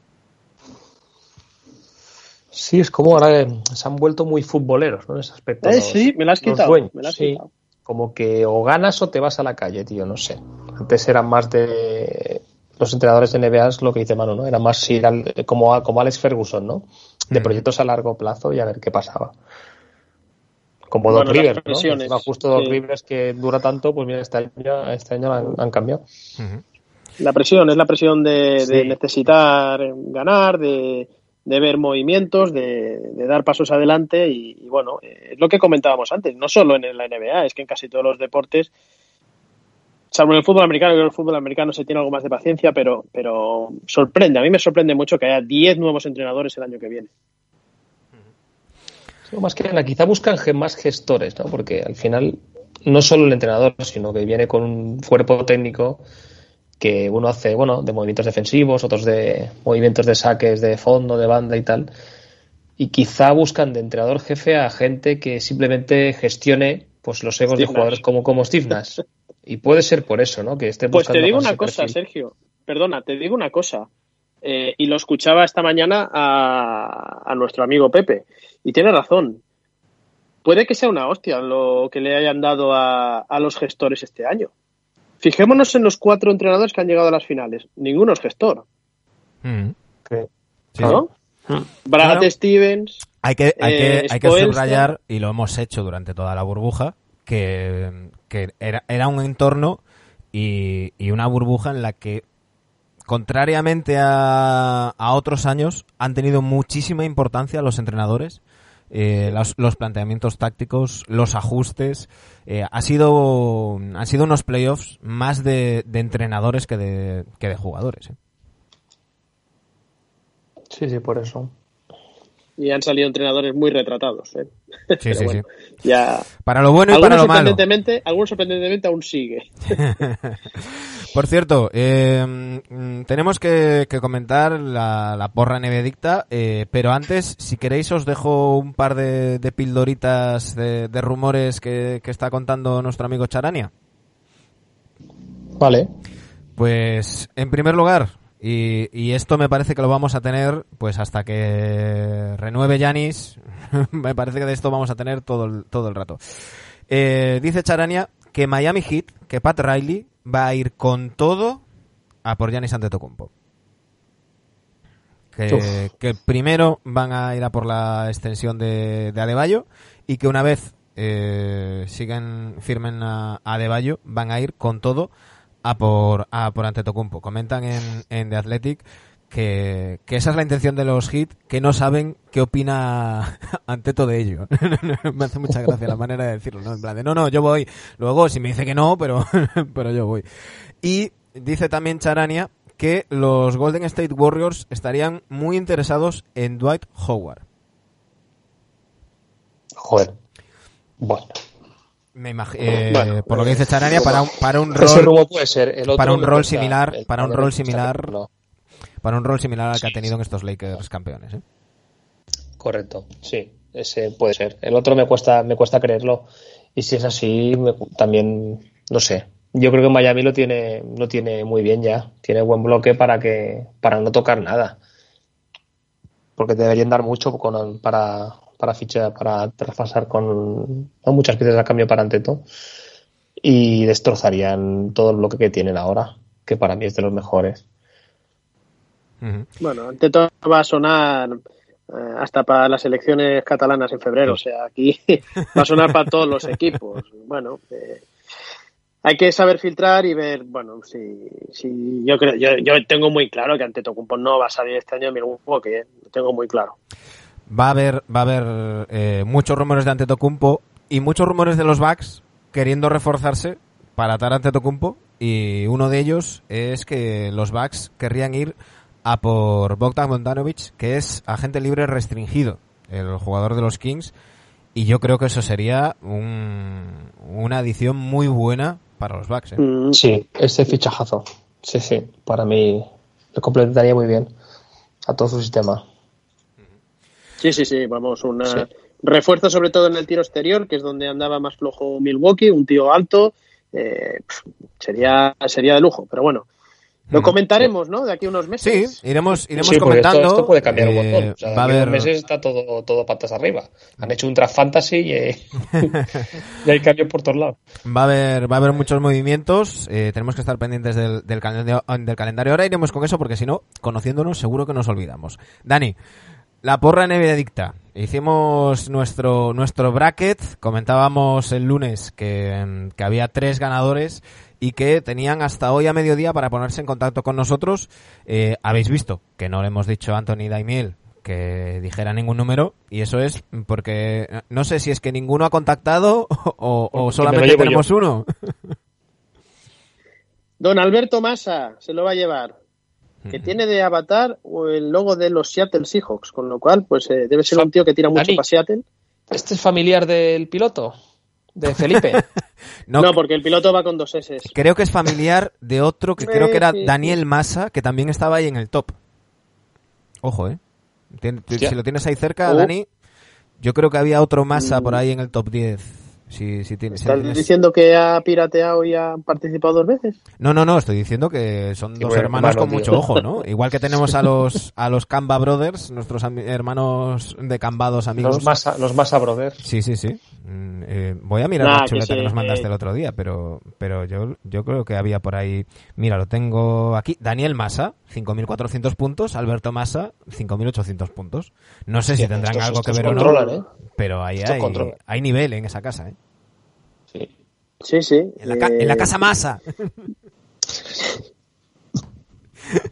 Sí, es como ahora eh, se han vuelto muy futboleros, ¿no? En ese aspecto. Eh, los- sí, me la has quitado. dueños, me la has sí. quitado. Como que o ganas o te vas a la calle, tío, no sé. Antes eran más de los entrenadores de NBA, es lo que dice Manu, ¿no? Era más ir al- como, a- como Alex Ferguson, ¿no? De Mm. proyectos a largo plazo y a ver qué pasaba. Como Bueno, Doc Rivers, ¿no? Encima justo Doc sí. Rivers que dura tanto, pues mira, este año, este año han, han cambiado. La presión, es la presión de, necesitar ganar, de, de ver movimientos, de, de dar pasos adelante y, bueno, eh, es lo que comentábamos antes, no solo en la NBA, es que en casi todos los deportes, salvo en el fútbol americano, que el fútbol americano se tiene algo más de paciencia, pero, pero sorprende, a mí me sorprende mucho que haya 10 nuevos entrenadores el año que viene. Más que nada, quizá buscan más gestores, ¿no? Porque al final no solo el entrenador, sino que viene con un cuerpo técnico que uno hace, bueno, de movimientos defensivos, otros de movimientos de saques de fondo, de banda y tal. Y quizá buscan de entrenador jefe a gente que simplemente gestione pues los egos de jugadores Nash. como, como Steve Nash. Y puede ser por eso, ¿no? Que esté Pues te digo una cosa, perfil. Sergio, perdona, te digo una cosa, eh, y lo escuchaba esta mañana a, a nuestro amigo Pepe, y tiene razón. Puede que sea una hostia lo que le hayan dado a, a los gestores este año. Fijémonos en los cuatro entrenadores que han llegado a las finales. Ninguno es gestor. Que- Sí, ¿no? sí. Brad Claro. Stevens, Hay que, hay, Eh, que, hay que subrayar, y lo hemos hecho durante toda la burbuja, que, que era, era un entorno y, y una burbuja en la que, contrariamente a, a otros años, han tenido muchísima importancia los entrenadores, eh, los, los planteamientos tácticos, los ajustes. eh, ha sido, han sido unos playoffs más de, de entrenadores que de, que de jugadores. eh. Sí, sí, por eso. y han salido entrenadores muy retratados. ¿eh? Sí, Pero sí, bueno, sí. Ya, Para lo bueno y para lo malo. algunos sorprendentemente aún sigue. Por cierto, eh, tenemos que, que comentar la, la porra nevedicta, eh, pero antes, si queréis, os dejo un par de, de pildoritas de, de rumores que, que está contando nuestro amigo Charania. Vale. Pues, en primer lugar, y, y esto me parece que lo vamos a tener pues hasta que renueve Yanis, me parece que de esto vamos a tener todo el, todo el rato. Eh, dice Charania que Miami Heat, que Pat Riley va a ir con todo a por Giannis Antetokounmpo. Que, que primero van a ir a por la extensión de, de Adebayo y que una vez eh, sigan firmen a, a Adebayo van a ir con todo a por a por Antetokounmpo. Comentan en, en The Athletic que, que esa es la intención de los Heat, que no saben qué opina Anteto de ello. me hace mucha gracia la manera de decirlo, ¿no? En plan de, no, no, yo voy. Luego, si me dice que no, pero, pero yo voy. Y dice también Charania que los Golden State Warriors estarían muy interesados en Dwight Howard. Joder. Bueno. Me eh, Bueno, por lo que dice Charania, para un, para un rol, rumor puede ser. El otro para un rol similar- el para un rol similar. no. Para un rol similar al que ha tenido en estos Lakers campeones. ¿eh? Correcto, sí, ese puede ser. El otro me cuesta, me cuesta creerlo. Y si es así, me- también, no sé. Yo creo que Miami lo tiene, lo tiene muy bien ya. Tiene buen bloque para que, para no tocar nada. Porque deberían dar mucho con, para, para fichar, para traspasar con no, muchas piezas a cambio para Anteto. Y destrozarían todo el bloque que tienen ahora, que para mí es de los mejores. Bueno, ante todo va a sonar eh, hasta para las elecciones catalanas en febrero. O sea, aquí va a sonar para todos los equipos. Bueno, eh, hay que saber filtrar y ver, bueno, si, si yo creo, yo, yo tengo muy claro que ante Tocumpo no va a salir este año Milwaukee, ¿eh? lo tengo muy claro. Va a haber, va a haber eh, muchos rumores de Antetokounmpo y muchos rumores de los Bucks queriendo reforzarse para atar a Antetokounmpo y uno de ellos es que los Bucks querrían ir a por Bogdan Bogdanovic, que es agente libre restringido, el jugador de los Kings, y yo creo que eso sería un- una adición muy buena para los Bucks. ¿eh? Mm, Sí, ese fichajazo. Sí, sí, para mí le completaría muy bien a todo su sistema. Sí, sí, sí, vamos, una, Sí. Refuerzo sobre todo en el tiro exterior, que es donde andaba más flojo Milwaukee, un tío alto, eh, sería, sería de lujo, pero bueno. Lo Mm. comentaremos, ¿no? De aquí a unos Sí, meses. iremos, iremos Sí, porque comentando. Esto, esto puede cambiar un eh, montón. O sea, de va a aquí a unos haber, meses está todo, todo patas arriba. Han hecho un draft fantasy y, eh, y hay cambios por todos lados. va a haber, va a haber muchos movimientos. eh, tenemos que estar pendientes del, del calendario, del calendario. Ahora iremos con eso porque si no, conociéndonos, seguro que nos olvidamos. Dani, la porra dicta. Hicimos nuestro, nuestro bracket. Comentábamos el lunes que, que había tres ganadores y que tenían hasta hoy a mediodía para ponerse en contacto con nosotros. Eh, habéis visto que no le hemos dicho a Anthony Daimiel que dijera ningún número y eso es porque no sé si es que ninguno ha contactado o, solamente tenemos uno. Don Alberto Massa se lo va a llevar. Que tiene de avatar o el logo de los Seattle Seahawks, con lo cual, pues eh, debe ser un tío que tira mucho Dani. para Seattle. ¿Este es familiar del piloto? ¿De Felipe? No, No, porque el piloto va con dos S. creo que es familiar de otro que creo que era Daniel Massa, que también estaba ahí en el top. Ojo, ¿eh? Tien-. Si lo tienes ahí cerca, Oh. Dani, yo creo que había otro Massa por ahí en el top 10. Si, si tienes, si ¿Estás tienes- diciendo que ha pirateado y ha participado dos veces? No, no, no, estoy diciendo que son dos buen hermanos hermano, con tío. mucho ojo, ¿no? Igual que tenemos a los a los Camba Brothers, nuestros hermanos de Cambados amigos. Los Massa, los Massa Brothers. Sí, sí, sí. Mm, eh, voy a mirar Nah, la que chuleta que, sí, nos mandaste eh. el otro día, pero pero yo yo creo que había por ahí. Mira, lo tengo aquí. Daniel Massa, 5.400 puntos. Alberto Massa, 5.800 puntos. No sé si tendrán estos- algo que ver o no. ¿eh? Pero ahí hay, hay nivel en esa casa, ¿eh? Sí. Sí. En la, ca- Eh, en la casa Massa.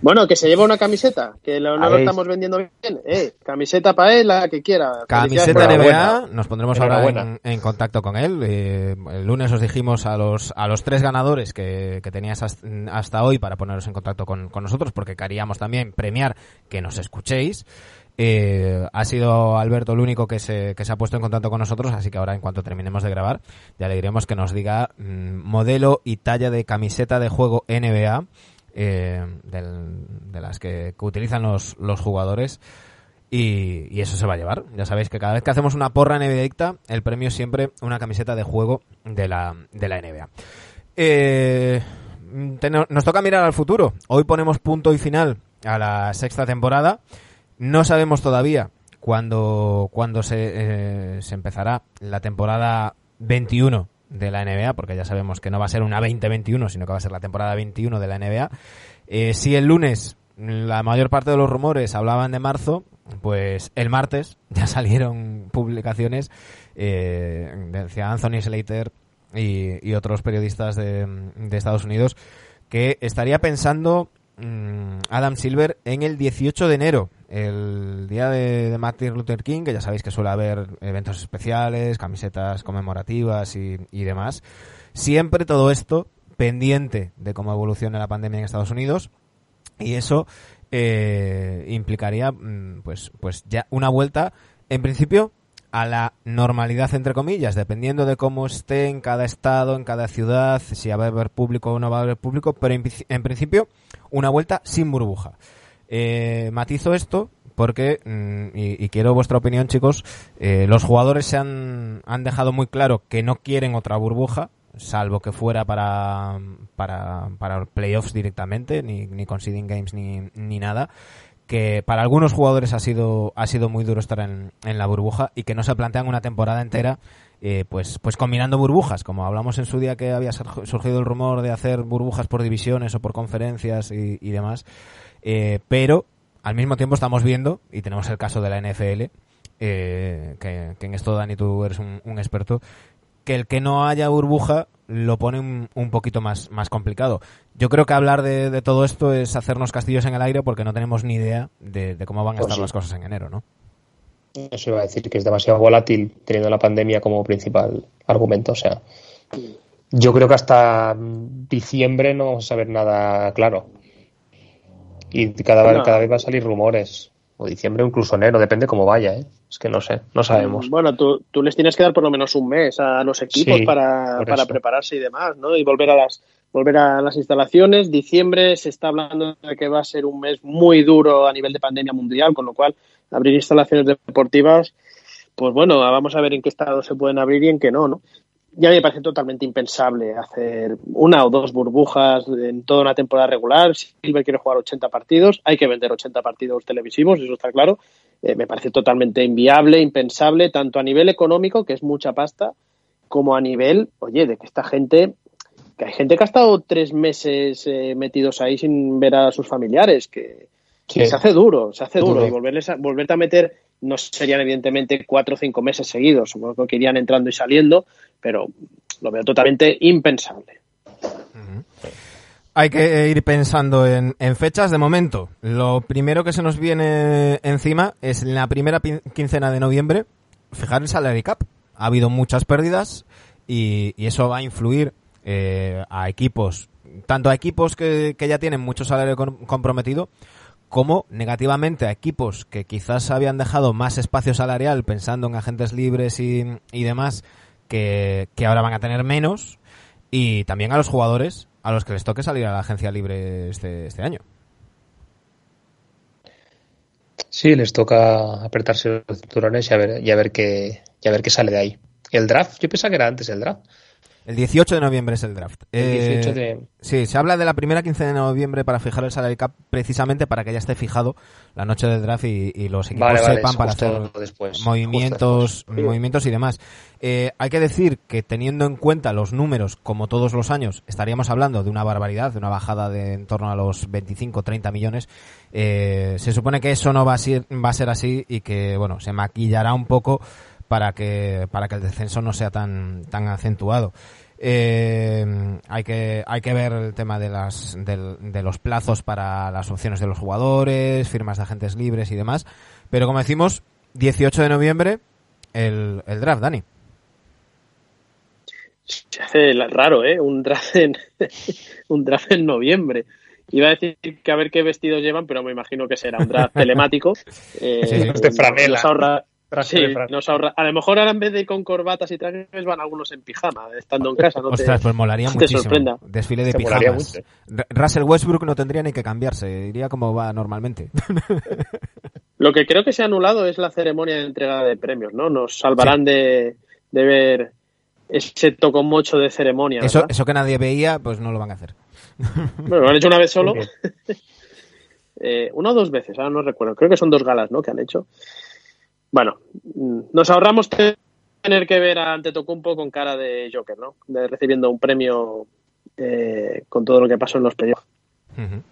Bueno, que se lleva una camiseta, que lo- no lo estamos vendiendo bien. Eh, camiseta para él, la que quiera. Camiseta NBA, nos pondremos ahora en, en contacto con él. Eh, el lunes os dijimos a los a los tres ganadores que, que tenías hasta, hasta hoy para poneros en contacto con, con nosotros, porque queríamos también premiar que nos escuchéis. Eh, ha sido Alberto el único que se, que se ha puesto en contacto con nosotros, así que ahora en cuanto terminemos de grabar, ya le diremos que nos diga mm, modelo y talla de camiseta de juego NBA eh, de las que, utilizan los, los jugadores. Y, eso se va a llevar. Ya sabéis que cada vez que hacemos una porra NBA dicta, el premio es siempre una camiseta de juego de la, de la NBA. Eh, nos toca mirar al futuro. Hoy ponemos punto y final a la sexta temporada. No sabemos todavía cuándo se, eh, se empezará la temporada 21 de la NBA, porque ya sabemos que no va a ser una 2021, sino que va a ser la temporada 21 de la NBA. Eh, si el lunes la mayor parte de los rumores hablaban de marzo, pues el martes ya salieron publicaciones, eh, decía Anthony Slater y, otros periodistas de, de Estados Unidos, que estaría pensando mm, Adam Silver en el 18 de enero, el día de, Martin Luther King, que ya sabéis que suele haber eventos especiales, camisetas conmemorativas y, y demás. Siempre todo esto pendiente de cómo evolucione la pandemia en Estados Unidos y eso eh, implicaría mm, pues pues ya una vuelta en principio a la normalidad entre comillas dependiendo de cómo esté en cada estado en cada ciudad si va a haber público o no va a haber público pero en principio una vuelta sin burbuja eh, matizo esto porque, mm, y, y quiero vuestra opinión chicos, eh, los jugadores se han, han dejado muy claro que no quieren otra burbuja, salvo que fuera para, para, para playoffs directamente, ni, ni con seeding games ni, ni nada que para algunos jugadores ha sido ha sido muy duro estar en, en la burbuja y que no se plantean una temporada entera eh, pues pues combinando burbujas como hablamos en su día que había sur- surgido el rumor de hacer burbujas por divisiones o por conferencias y, y demás eh, pero al mismo tiempo estamos viendo y tenemos el caso de la NFL eh, que, que en esto Dani tú eres un, un experto que el que no haya burbuja lo pone un, un poquito más, más complicado. Yo creo que hablar de, de todo esto es hacernos castillos en el aire porque no tenemos ni idea de, de cómo van a Pues estar sí. las cosas en enero, ¿no? Eso iba a decir que es demasiado volátil teniendo la pandemia como principal argumento. O sea, yo creo que hasta diciembre no vamos a saber nada claro. Y cada cada vez va a salir rumores. O diciembre o incluso enero, depende cómo vaya, ¿eh? Es que no sé, no sabemos. Bueno, tú, tú les tienes que dar por lo menos un mes a los equipos Sí, para, para prepararse y demás, ¿no? Y volver a las volver a las instalaciones. Diciembre se está hablando de que va a ser un mes muy duro a nivel de pandemia mundial, con lo cual abrir instalaciones deportivas pues bueno, vamos a ver en qué estado se pueden abrir y en qué no, ¿no? Ya me parece totalmente impensable hacer una o dos burbujas en toda una temporada regular. Si Silver quiere jugar 80 partidos, hay que vender 80 partidos televisivos, eso está claro. Eh, me parece totalmente inviable, impensable, tanto a nivel económico, que es mucha pasta, como a nivel, oye, de que esta gente, que hay gente que ha estado tres meses eh, metidos ahí sin ver a sus familiares, que, se hace duro, se hace duro. Duro. Y volverles a, volverte a meter no serían evidentemente cuatro o cinco meses seguidos, supongo que irían entrando y saliendo, pero lo veo totalmente impensable. Hay que ir pensando en, fechas de momento. Lo primero que se nos viene encima es la primera quincena de noviembre fijar el salary cap. Ha habido muchas pérdidas y, eso va a influir eh, a equipos, tanto a equipos que, ya tienen mucho salario comprometido, como negativamente a equipos que quizás habían dejado más espacio salarial pensando en agentes libres y, y demás, que, que ahora van a tener menos, y también a los jugadores a los que les toque salir a la agencia libre este, este año. Sí, les toca apretarse los cinturones y a ver, y a ver qué, y a ver qué sale de ahí. El draft, yo pensaba que era antes el draft. El 18 de noviembre es el draft. El Eh, 18 de... Sí, se habla de la primera quincena de noviembre para fijar el salary cap precisamente para que ya esté fijado la noche del draft y, y los equipos Vale, vale, sepan para hacer después, movimientos, después. movimientos y demás. Eh, hay que decir que teniendo en cuenta los números, como todos los años, estaríamos hablando de una barbaridad, de una bajada de en torno a los 25-30 millones. Eh, se supone que eso no va a ser, va a ser así y que, bueno, se maquillará un poco para que, para que el descenso no sea tan, tan acentuado. Eh, hay que hay que ver el tema de las del- de los plazos para las opciones de los jugadores, firmas de agentes libres y demás. Pero como decimos, 18 de noviembre el, el draft, Dani. Se hace raro, ¿eh? Un draft en, un draft en noviembre. Iba a decir que a ver qué vestidos llevan, pero me imagino que será un draft telemático. Eh, Sí, sí. Los de franela. nos ahorra- Traje sí, de nos ahorra- A lo mejor ahora en vez de ir con corbatas y trajes van algunos en pijama, estando en casa. No te- Ostras, pues molaría no te muchísimo. sorprenda. Desfile de Se pijamas. Russell Westbrook no tendría ni que cambiarse, iría como va normalmente. Lo que creo que se ha anulado es la ceremonia de entrega de premios, ¿no? Nos salvarán de, de ver ese toco mocho de ceremonia. eso, ¿verdad? eso que nadie veía, pues no lo van a hacer. Bueno, lo han hecho una vez solo. Eh, una o dos veces, ahora no recuerdo. Creo que son dos galas, ¿no? Que han hecho. Bueno, mm, nos ahorramos te- tener que ver a Antetokounmpo con cara de Joker, ¿no? De recibiendo un premio eh, con todo lo que pasó en los playoffs. Ujú.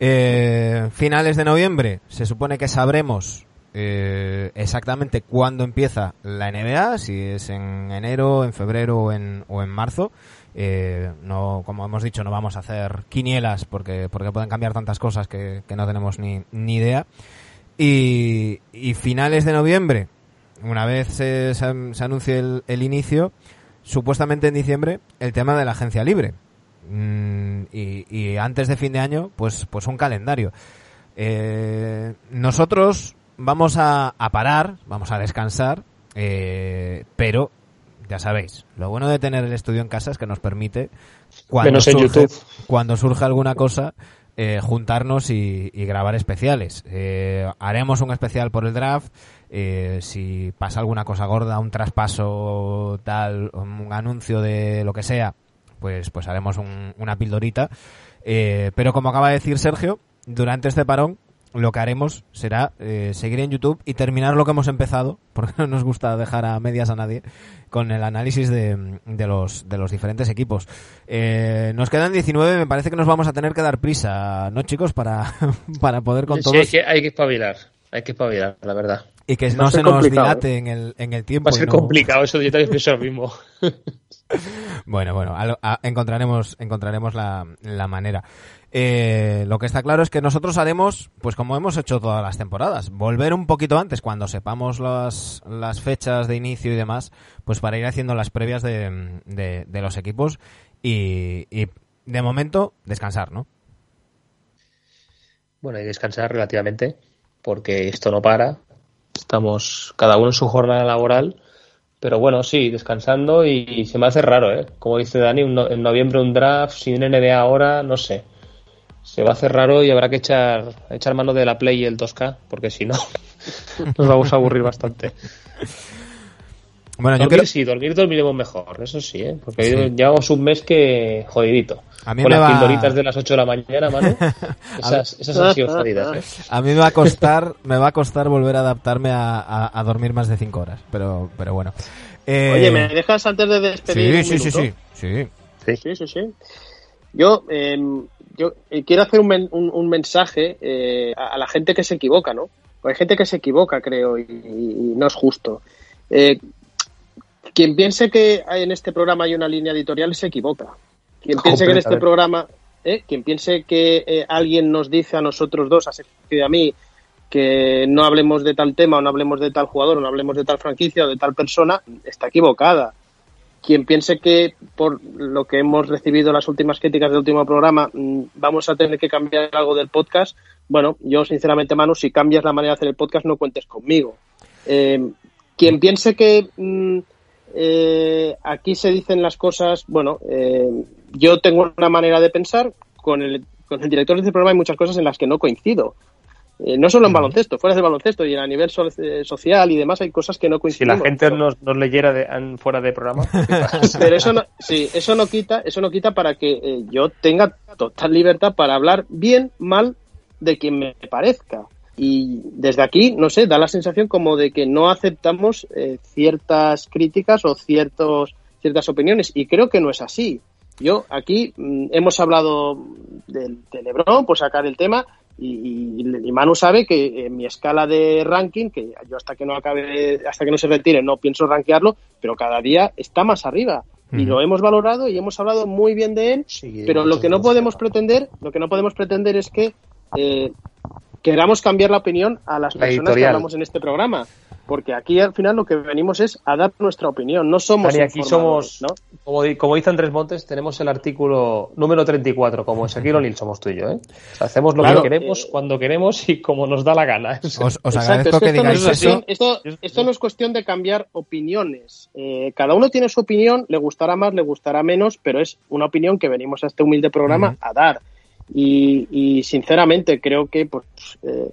Eh, finales de noviembre, se supone que sabremos eh, exactamente cuándo empieza la NBA, si es en enero, en febrero o en, o en marzo. Eh, no, como hemos dicho, no vamos a hacer quinielas porque, porque pueden cambiar tantas cosas que, que no tenemos ni, ni idea. Y, y finales de noviembre, una vez se, se, se anuncie el, el inicio, supuestamente en diciembre, el tema de la agencia libre. Mm, y, y antes de fin de año, pues, pues un calendario. Eh, nosotros vamos a, a parar, vamos a descansar, eh, pero ya sabéis, lo bueno de tener el estudio en casa es que nos permite, cuando, Menos en surge, YouTube. cuando surge alguna cosa, eh, juntarnos y, y grabar especiales. Eh, haremos un especial por el draft. eh, si pasa alguna cosa gorda, un traspaso, tal, un anuncio de lo que sea, pues, pues haremos un- una pildorita. Eh, pero como acaba de decir Sergio, durante este parón lo que haremos será eh, seguir en YouTube y terminar lo que hemos empezado, porque no nos gusta dejar a medias a nadie, con el análisis de, de los, de los diferentes equipos. Eh, nos quedan 19, me parece que nos vamos a tener que dar prisa, ¿no, chicos? Para, para poder con Sí, todos hay que, hay que espabilar. Hay que espabilar, la verdad. y que Va no se nos dilate en el, en el tiempo. Va a ser no- complicado, eso yo también pienso lo mismo. Bueno, bueno, a a- encontraremos, encontraremos la, la manera. Eh, lo que está claro es que nosotros haremos, pues como hemos hecho todas las temporadas, volver un poquito antes cuando sepamos las, las fechas de inicio y demás, pues para ir haciendo las previas de, de, los equipos y, y de momento descansar, ¿no? Bueno, que descansar relativamente, porque esto no para. Estamos cada uno en su jornada laboral, pero bueno, sí, descansando y, se me hace raro, ¿eh? Como dice Dani, un no- en noviembre un draft sin NBA ahora, no sé. Se va a hacer raro y habrá que echar, echar mano de la Play y el 2K, porque si no, nos vamos a aburrir bastante. Bueno, yo dormir creo, sí, dormir dormiremos mejor, eso sí, ¿eh? porque Sí. llevamos un mes que jodidito. A mí Con me las va- pildoritas de las 8 de la mañana, Manu, esas, esas han sido jodidas. ¿eh? a mí me va a costar, me va a costar volver a adaptarme a, a- a dormir más de cinco horas, pero, pero bueno. Eh, Oye, ¿me dejas antes de despedir? sí, un sí, sí, minuto? sí, sí. Sí, sí, sí. Yo, eh, yo eh, quiero hacer un, men- un- un mensaje eh, a, a la gente que se equivoca, ¿no? Porque hay gente que se equivoca, creo, y, y no es justo. Eh, quien piense que hay- en este programa hay una línea editorial se equivoca. Quien piense que en este programa, ¿eh? quien piense que eh, alguien nos dice a nosotros dos, a Sergio y a mí, que no hablemos de tal tema o no hablemos de tal jugador o no hablemos de tal franquicia o de tal persona, está equivocada quien piense que por lo que hemos recibido las últimas críticas del último programa mm, vamos a tener que cambiar algo del podcast, bueno, yo sinceramente, Manu, si cambias la manera de hacer el podcast, no cuentes conmigo. Eh, quien piense que mm, eh, aquí se dicen las cosas, bueno, eh, yo tengo una manera de pensar, con el, con el director de este programa hay muchas cosas en las que no coincido. Eh, no solo en baloncesto, fuera del baloncesto y a nivel so- eh, social y demás hay cosas que no Si coincidimos. la gente nos, nos leyera de- en- fuera de programa, pero eso no, sí, eso no quita, eso no quita para que eh, yo tenga total libertad para hablar bien, mal de quien me parezca. Y desde aquí, no sé, da la sensación como de que no aceptamos eh, ciertas críticas o ciertos, ciertas opiniones. Y creo que no es así. Yo aquí mm, hemos hablado del de Lebron, por sacar el tema, y, y- y Manu sabe que en mi escala de ranking, que yo hasta que no acabe, hasta que no se retire, no pienso rankearlo, pero cada día está más arriba. Y lo hemos valorado y hemos hablado muy bien de él, Sí, pero lo que no podemos pretender, lo que no podemos pretender es que eh, queramos cambiar la opinión a las La personas que hablamos en este programa. Porque aquí al final lo que venimos es a dar nuestra opinión, no somos Dani, aquí somos, ¿no? como, di- como dice Andrés Montes, tenemos el artículo número 34, como Shaquille O'Neal somos tú y yo, ¿eh? O sea, hacemos lo Claro, que queremos, eh, cuando queremos y como nos da la gana. Os, os Exacto, agradezco es que esto, no digáis es cuestión, eso. esto, esto no es cuestión de cambiar opiniones. Eh, cada uno tiene su opinión, le gustará más, le gustará menos, pero es una opinión que venimos a este humilde programa a dar. Y, y, sinceramente creo que pues, eh,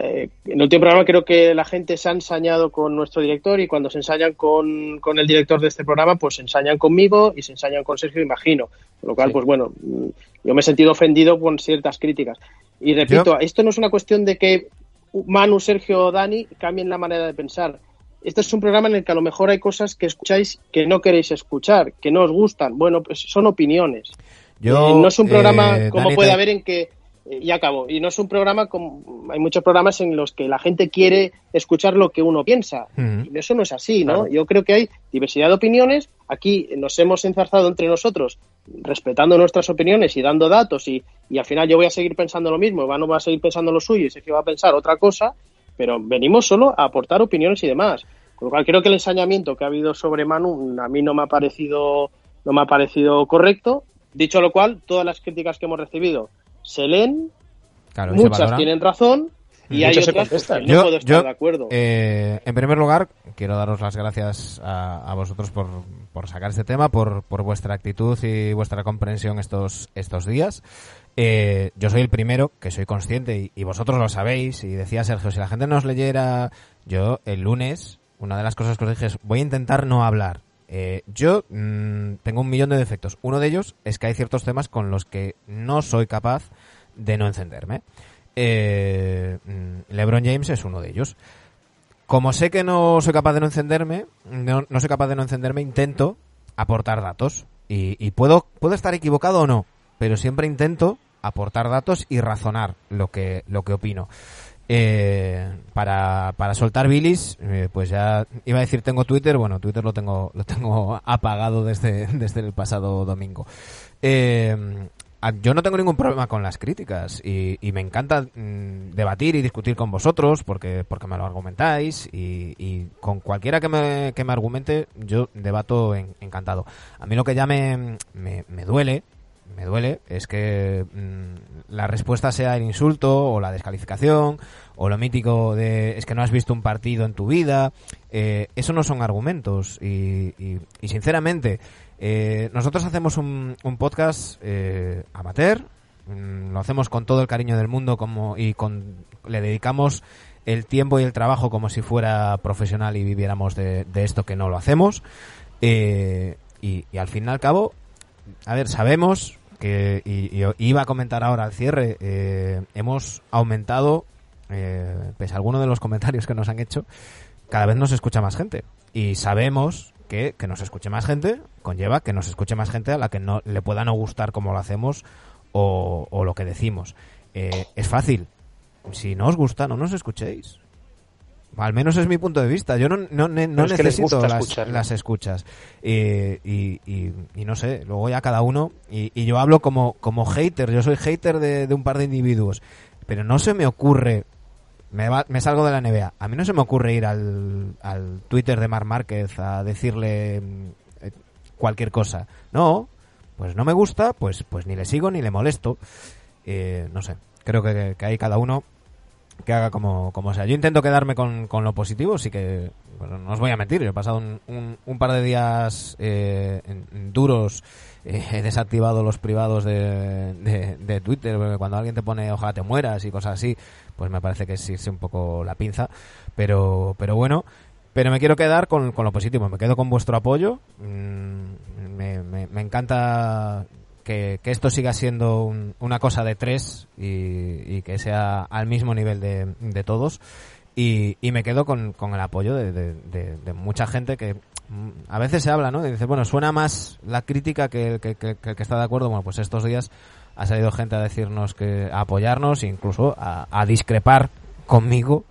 eh, en el último programa creo que la gente se ha ensañado con nuestro director y cuando se ensañan con, con el director de este programa pues se ensañan conmigo y se ensañan con Sergio, imagino. Con lo cual, Sí. pues bueno, mm, yo me he sentido ofendido con ciertas críticas. Y repito, esto no es una cuestión de que Manu, Sergio o Dani cambien la manera de pensar. Este es un programa en el que a lo mejor hay cosas que escucháis que no queréis escuchar, que no os gustan. Bueno, pues son opiniones. Yo, Eh, no es un programa eh, como Dani, puede te- haber en que y acabo y no es un programa como hay muchos programas en los que la gente quiere escuchar lo que uno piensa. Y eso no es así no Claro. yo creo que hay diversidad de opiniones. Aquí nos hemos enzarzado entre nosotros respetando nuestras opiniones y dando datos y, y al final yo voy a seguir pensando lo mismo Iván va a seguir pensando lo suyo y Sergio va a pensar otra cosa pero venimos solo a aportar opiniones y demás. Con lo cual creo que el ensañamiento que ha habido sobre Manu a mí no me ha parecido no me ha parecido correcto. Dicho lo cual todas las críticas que hemos recibido se leen Claro, y se muchas tienen razón y hay otras pues, que no Yo- puedo estar yo, de acuerdo Eh, en primer lugar, quiero daros las gracias a, a vosotros por, por sacar este tema, por, por vuestra actitud y vuestra comprensión estos, estos días. Eh, yo soy el primero que soy consciente y, y vosotros lo sabéis. Y decía Sergio, si la gente nos leyera, yo el lunes, una de las cosas que os dije es, voy a intentar no hablar. Eh, yo mm, tengo un millón de defectos. Uno de ellos es que hay ciertos temas con los que no soy capaz de no encenderme. Eh, mm, LeBron James es uno de ellos. Como sé que no soy capaz de no encenderme, no, soy capaz de no encenderme, intento aportar datos. Y, puedo, puedo estar equivocado o no, pero siempre intento aportar datos y razonar lo que, lo que opino. Eh, para, para soltar bilis, eh, pues ya iba a decir tengo Twitter, bueno, Twitter lo tengo, lo tengo apagado desde, desde el pasado domingo. Eh, yo no tengo ningún problema con las críticas y, y me encanta mm, debatir y discutir con vosotros porque, porque me lo argumentáis y, con cualquiera que me, que me argumente yo debato en- encantado. A mí lo que ya me, me, me duele me duele es que mm, la respuesta sea el insulto o la descalificación o lo mítico de es que no has visto un partido en tu vida. Eh, eso no son argumentos y- y sinceramente eh, nosotros hacemos un, un podcast eh, amateur mm, lo hacemos con todo el cariño del mundo como y con le dedicamos el tiempo y el trabajo como si fuera profesional y viviéramos de, esto que no lo hacemos. Eh, y, al fin y al cabo, a ver, sabemos que, y, iba a comentar ahora al cierre, eh, hemos aumentado, eh, pese a algunos de los comentarios que nos han hecho, cada vez nos escucha más gente. Y sabemos que que nos escuche más gente conlleva que nos escuche más gente a la que no le pueda no gustar como lo hacemos o, o lo que decimos. Eh, es fácil. Si no os gusta, no nos escuchéis. Al menos es mi punto de vista. Yo no, no, no necesito las, escuchas. Eh, y, y- y no sé, luego ya cada uno. Y, y yo hablo como, como hater. Yo soy hater de, de un par de individuos. Pero no se me ocurre. Me, va- me salgo de la NBA. A mí no se me ocurre ir al, al Twitter de Mar Márquez a decirle eh, cualquier cosa. No, pues no me gusta, pues, pues ni le sigo ni le molesto. Eh, no sé, creo que, que hay cada uno que haga como, como sea. Yo intento quedarme con, con lo positivo, sí que, bueno, no os voy a mentir, he pasado un, un, par de días eh, duros, eh, he desactivado los privados de, de, Twitter, porque cuando alguien te pone ojalá te mueras y cosas así, pues me parece que es un poco la pinza, pero, pero bueno, pero me quiero quedar con, con lo positivo, me quedo con vuestro apoyo, mm, me, me, me encanta que, que esto siga siendo un- una cosa de tres y, y que sea al mismo nivel de, de todos. Y, y me quedo con, con el apoyo de, de- de- mucha gente que mm, a veces se habla, ¿no? Y dice, bueno, suena más la crítica que el que, que- que está de acuerdo. Bueno, pues estos días ha salido gente a decirnos que, a apoyarnos, incluso a, a discrepar conmigo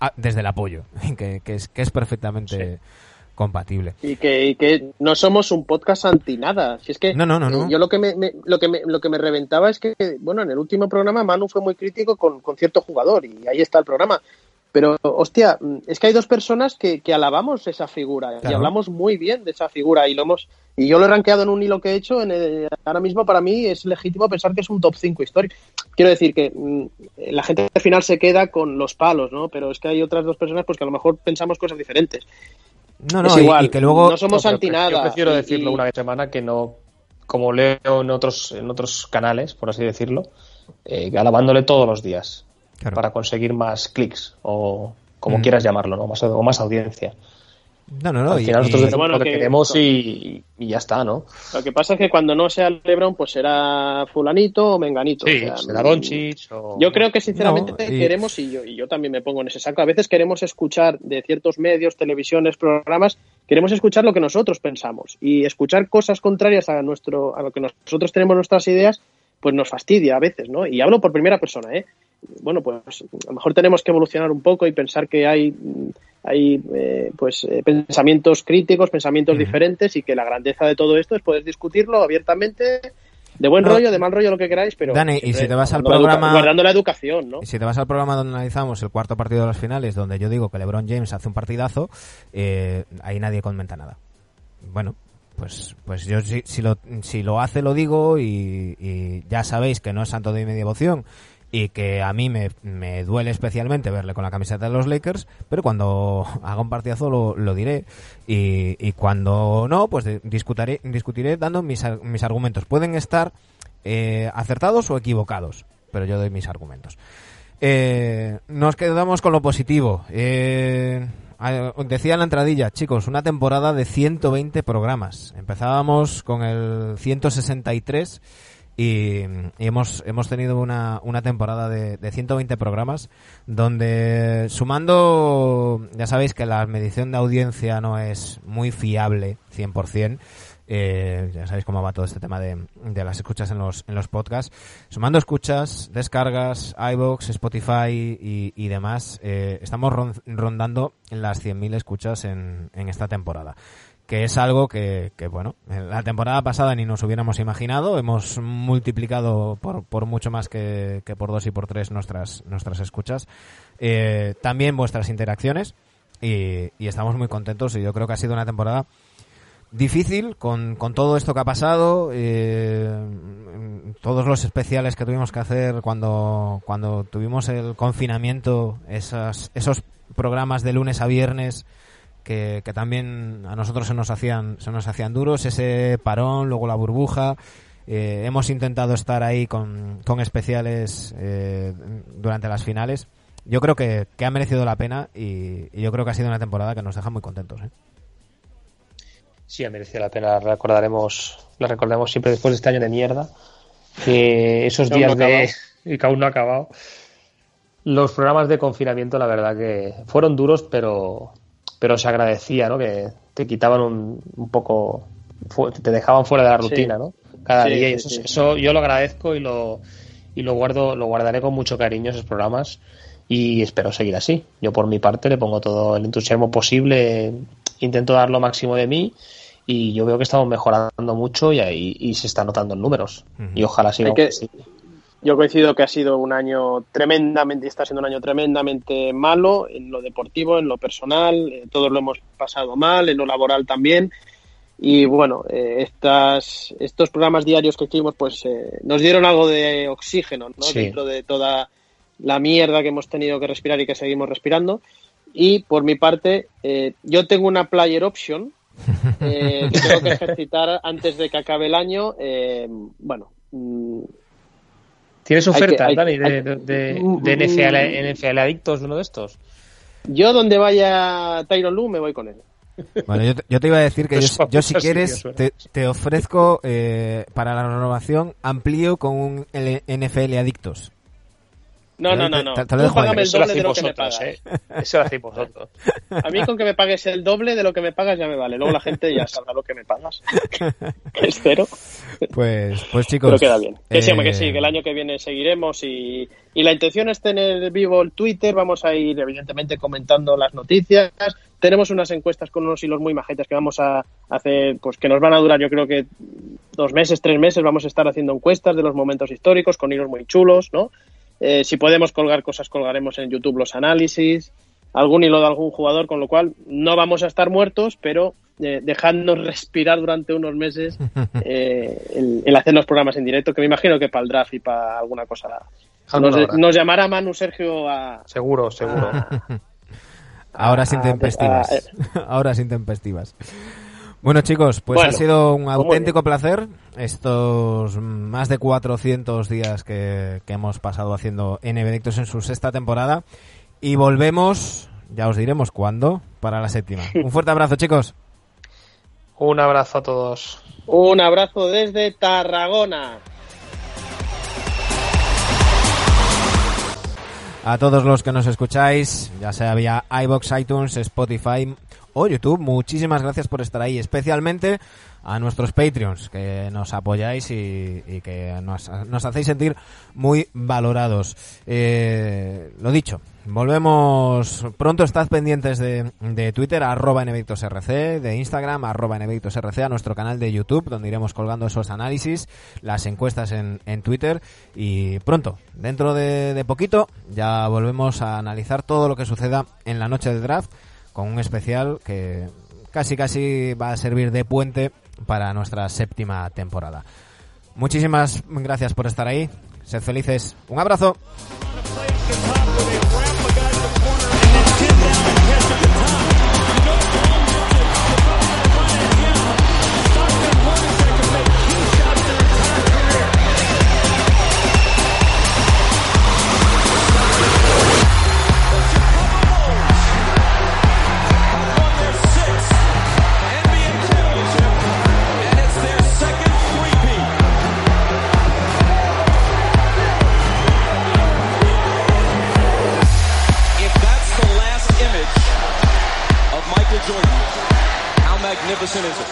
a- desde el apoyo, que, que es, que es perfectamente compatible. Y que, y que no somos un podcast anti nada. Si es que No, no, no, no. yo lo que me, me- lo que me, lo que me reventaba es que, bueno, en el último programa Manu fue muy crítico con, con cierto jugador y ahí está el programa. Pero, hostia, es que hay dos personas que, que alabamos esa figura y hablamos muy bien de esa figura y lo hemos y yo lo he rankeado en un hilo que he hecho. En el- ahora mismo para mí es legítimo pensar que es un top 5 histórico. Quiero decir que mm, la gente al final se queda con los palos, ¿no? Pero es que hay otras dos personas pues que a lo mejor pensamos cosas diferentes. No, no, Es y- igual, y, que luego... no somos No, anti nada. Yo prefiero y- decirlo y- una vez a semana que no, como leo en otros, en otros canales, por así decirlo, eh, alabándole todos los días Claro. para conseguir más clics o como Mm. quieras llamarlo, ¿no? Más, o más audiencia. No, no, no. Al y- final nosotros y- decimos Bueno, lo que, que- queremos y, y ya está, ¿no? Lo que pasa es que cuando no sea LeBron, pues será fulanito o menganito. Sí, O sea, será mm, Doncic o... Yo creo que sinceramente No, y- queremos, y yo, y yo también me pongo en ese saco, a veces queremos escuchar de ciertos medios, televisiones, programas, queremos escuchar lo que nosotros pensamos. Y escuchar cosas contrarias a, nuestro, a lo que nosotros tenemos nuestras ideas, pues nos fastidia a veces, ¿no? Y hablo por primera persona, ¿eh? Bueno, pues a lo mejor tenemos que evolucionar un poco y pensar que hay, hay eh, pues eh, pensamientos críticos, pensamientos diferentes y que la grandeza de todo esto es poder discutirlo abiertamente, de buen No, rollo, de mal rollo, lo que queráis, pero Dani, y si te vas al programa- guardando la educación, ¿no? Y si te vas al programa donde analizamos el cuarto partido de las finales, donde yo digo que LeBron James hace un partidazo, eh, ahí nadie comenta nada. Bueno, pues, pues yo si, si, lo, si lo hace lo digo y, y ya sabéis que no es santo de mi devoción y que a mí me, me duele especialmente verle con la camiseta de los Lakers, pero cuando haga un partidazo lo, lo diré y, y cuando no, pues discutiré, discutiré dando mis, mis argumentos. Pueden estar eh, acertados o equivocados, pero yo doy mis argumentos. Eh, nos quedamos con lo positivo. Eh, decía en la entradilla, chicos, una temporada de 120 programas. Empezábamos con el 163 y, hemos, hemos tenido una, una temporada de, de 120 programas donde sumando, ya sabéis que la medición de audiencia no es muy fiable 100%. Eh, ya sabéis cómo va todo este tema de, de las escuchas en los, en los podcasts. Sumando escuchas, descargas, iBox, Spotify y, y demás, eh, estamos ron- rondando las 100.000 escuchas en, en esta temporada. Que es algo que, que, bueno, en la temporada pasada ni nos hubiéramos imaginado. Hemos multiplicado por, por mucho más que, que por dos y por tres nuestras, nuestras escuchas. Eh, también vuestras interacciones. Y, y estamos muy contentos y yo creo que ha sido una temporada difícil con, con todo esto que ha pasado, eh, todos los especiales que tuvimos que hacer cuando, cuando tuvimos el confinamiento, esas, esos programas de lunes a viernes que, que también a nosotros se nos hacían, se nos hacían duros, ese parón, luego la burbuja Eh, hemos intentado estar ahí con, con especiales eh, durante las finales. Yo creo que, que ha merecido la pena y, y yo creo que ha sido una temporada que nos deja muy contentos. ¿eh? Sí, ha merecido la pena. La recordaremos, la recordaremos siempre después de este año de mierda. Que esos días no de. y que aún no ha acabado. Los programas de confinamiento, la verdad que fueron duros, pero, pero se agradecía, ¿no? Que te quitaban un, un poco. Te dejaban fuera de la Sí. rutina, ¿no? Cada Sí, día. Y eso, sí. eso yo lo agradezco y lo, y lo guardo, lo guardaré con mucho cariño esos programas. Y espero seguir así. Yo por mi parte le pongo todo el entusiasmo posible, intento dar lo máximo de mí y yo veo que estamos mejorando mucho y ahí y se está notando en números. Y ojalá siga Hay que- así. Yo coincido que ha sido un año tremendamente, está siendo un año tremendamente malo en lo deportivo, en lo personal, eh, todos lo hemos pasado mal, en lo laboral también. Y bueno, eh, estas, estos programas diarios que hicimos pues eh, nos dieron algo de oxígeno ¿no? Sí. dentro de toda la mierda que hemos tenido que respirar y que seguimos respirando. Y por mi parte, eh, yo tengo una player option eh, que tengo que ejercitar antes de que acabe el año. bueno, ¿Tienes Hay que- ofertas, hay- Dani, de, hay- de, de- de mm, NFL, NFL Adictos, uno de estos? Yo donde vaya Tyron Lu me voy con él. Bueno, yo te, yo te iba a decir que yo, yo si quieres te, te ofrezco eh, para la renovación amplío con un L- NFL Adictos. No, no, no, no. te- te lo Tú dejo ahí. págame el doble de lo que me pagas. ¿eh? Eso lo hacéis vosotros. A mí con que me pagues el doble de lo que me pagas ya me vale. Luego la gente ya sabrá lo que me pagas. que es cero. Pues, pues chicos. Pero queda bien. Que sí, hombre, que eh, sí, que el año que viene seguiremos y, y la intención es tener vivo el Twitter. Vamos a ir, evidentemente, comentando las noticias. Tenemos unas encuestas con unos hilos muy majetes que vamos a hacer, pues que nos van a durar, yo creo que dos meses, tres meses. Vamos a estar haciendo encuestas de los momentos históricos con hilos muy chulos, ¿no? Eh, si podemos colgar cosas, colgaremos en YouTube los análisis, algún hilo de algún jugador, con lo cual no vamos a estar muertos, pero eh, dejadnos respirar durante unos meses eh, el, el hacer los programas en directo, que me imagino que para el draft y para alguna cosa nos, nos llamará Manu Sergio a, Seguro, seguro. a- Ahora sin Ah, tempestivas. ah, Ahora sin tempestivas. Bueno chicos, pues Bueno, ha sido un muy auténtico placer estos más de 400 días que, que hemos pasado haciendo Adictos en su sexta temporada y volvemos, ya os diremos cuándo, para la séptima. Un fuerte abrazo chicos. Un abrazo a todos. un abrazo desde Tarragona. A todos los que nos escucháis, ya sea vía iBox, iTunes, Spotify o YouTube, muchísimas gracias por estar ahí, especialmente a nuestros Patreons que nos apoyáis y, que nos, hacéis sentir muy valorados. Eh, lo dicho, volvemos pronto, estad pendientes de, de Twitter, arroba NVictosRC, de Instagram, arroba NVictosRC, a nuestro canal de YouTube, donde iremos colgando esos análisis, las encuestas en, en Twitter. Y pronto, dentro de, de poquito, ya volvemos a analizar todo lo que suceda en la noche de draft con un especial que casi casi va a servir de puente para nuestra séptima temporada. Muchísimas gracias por estar ahí. Sed felices. Un abrazo. Anderson is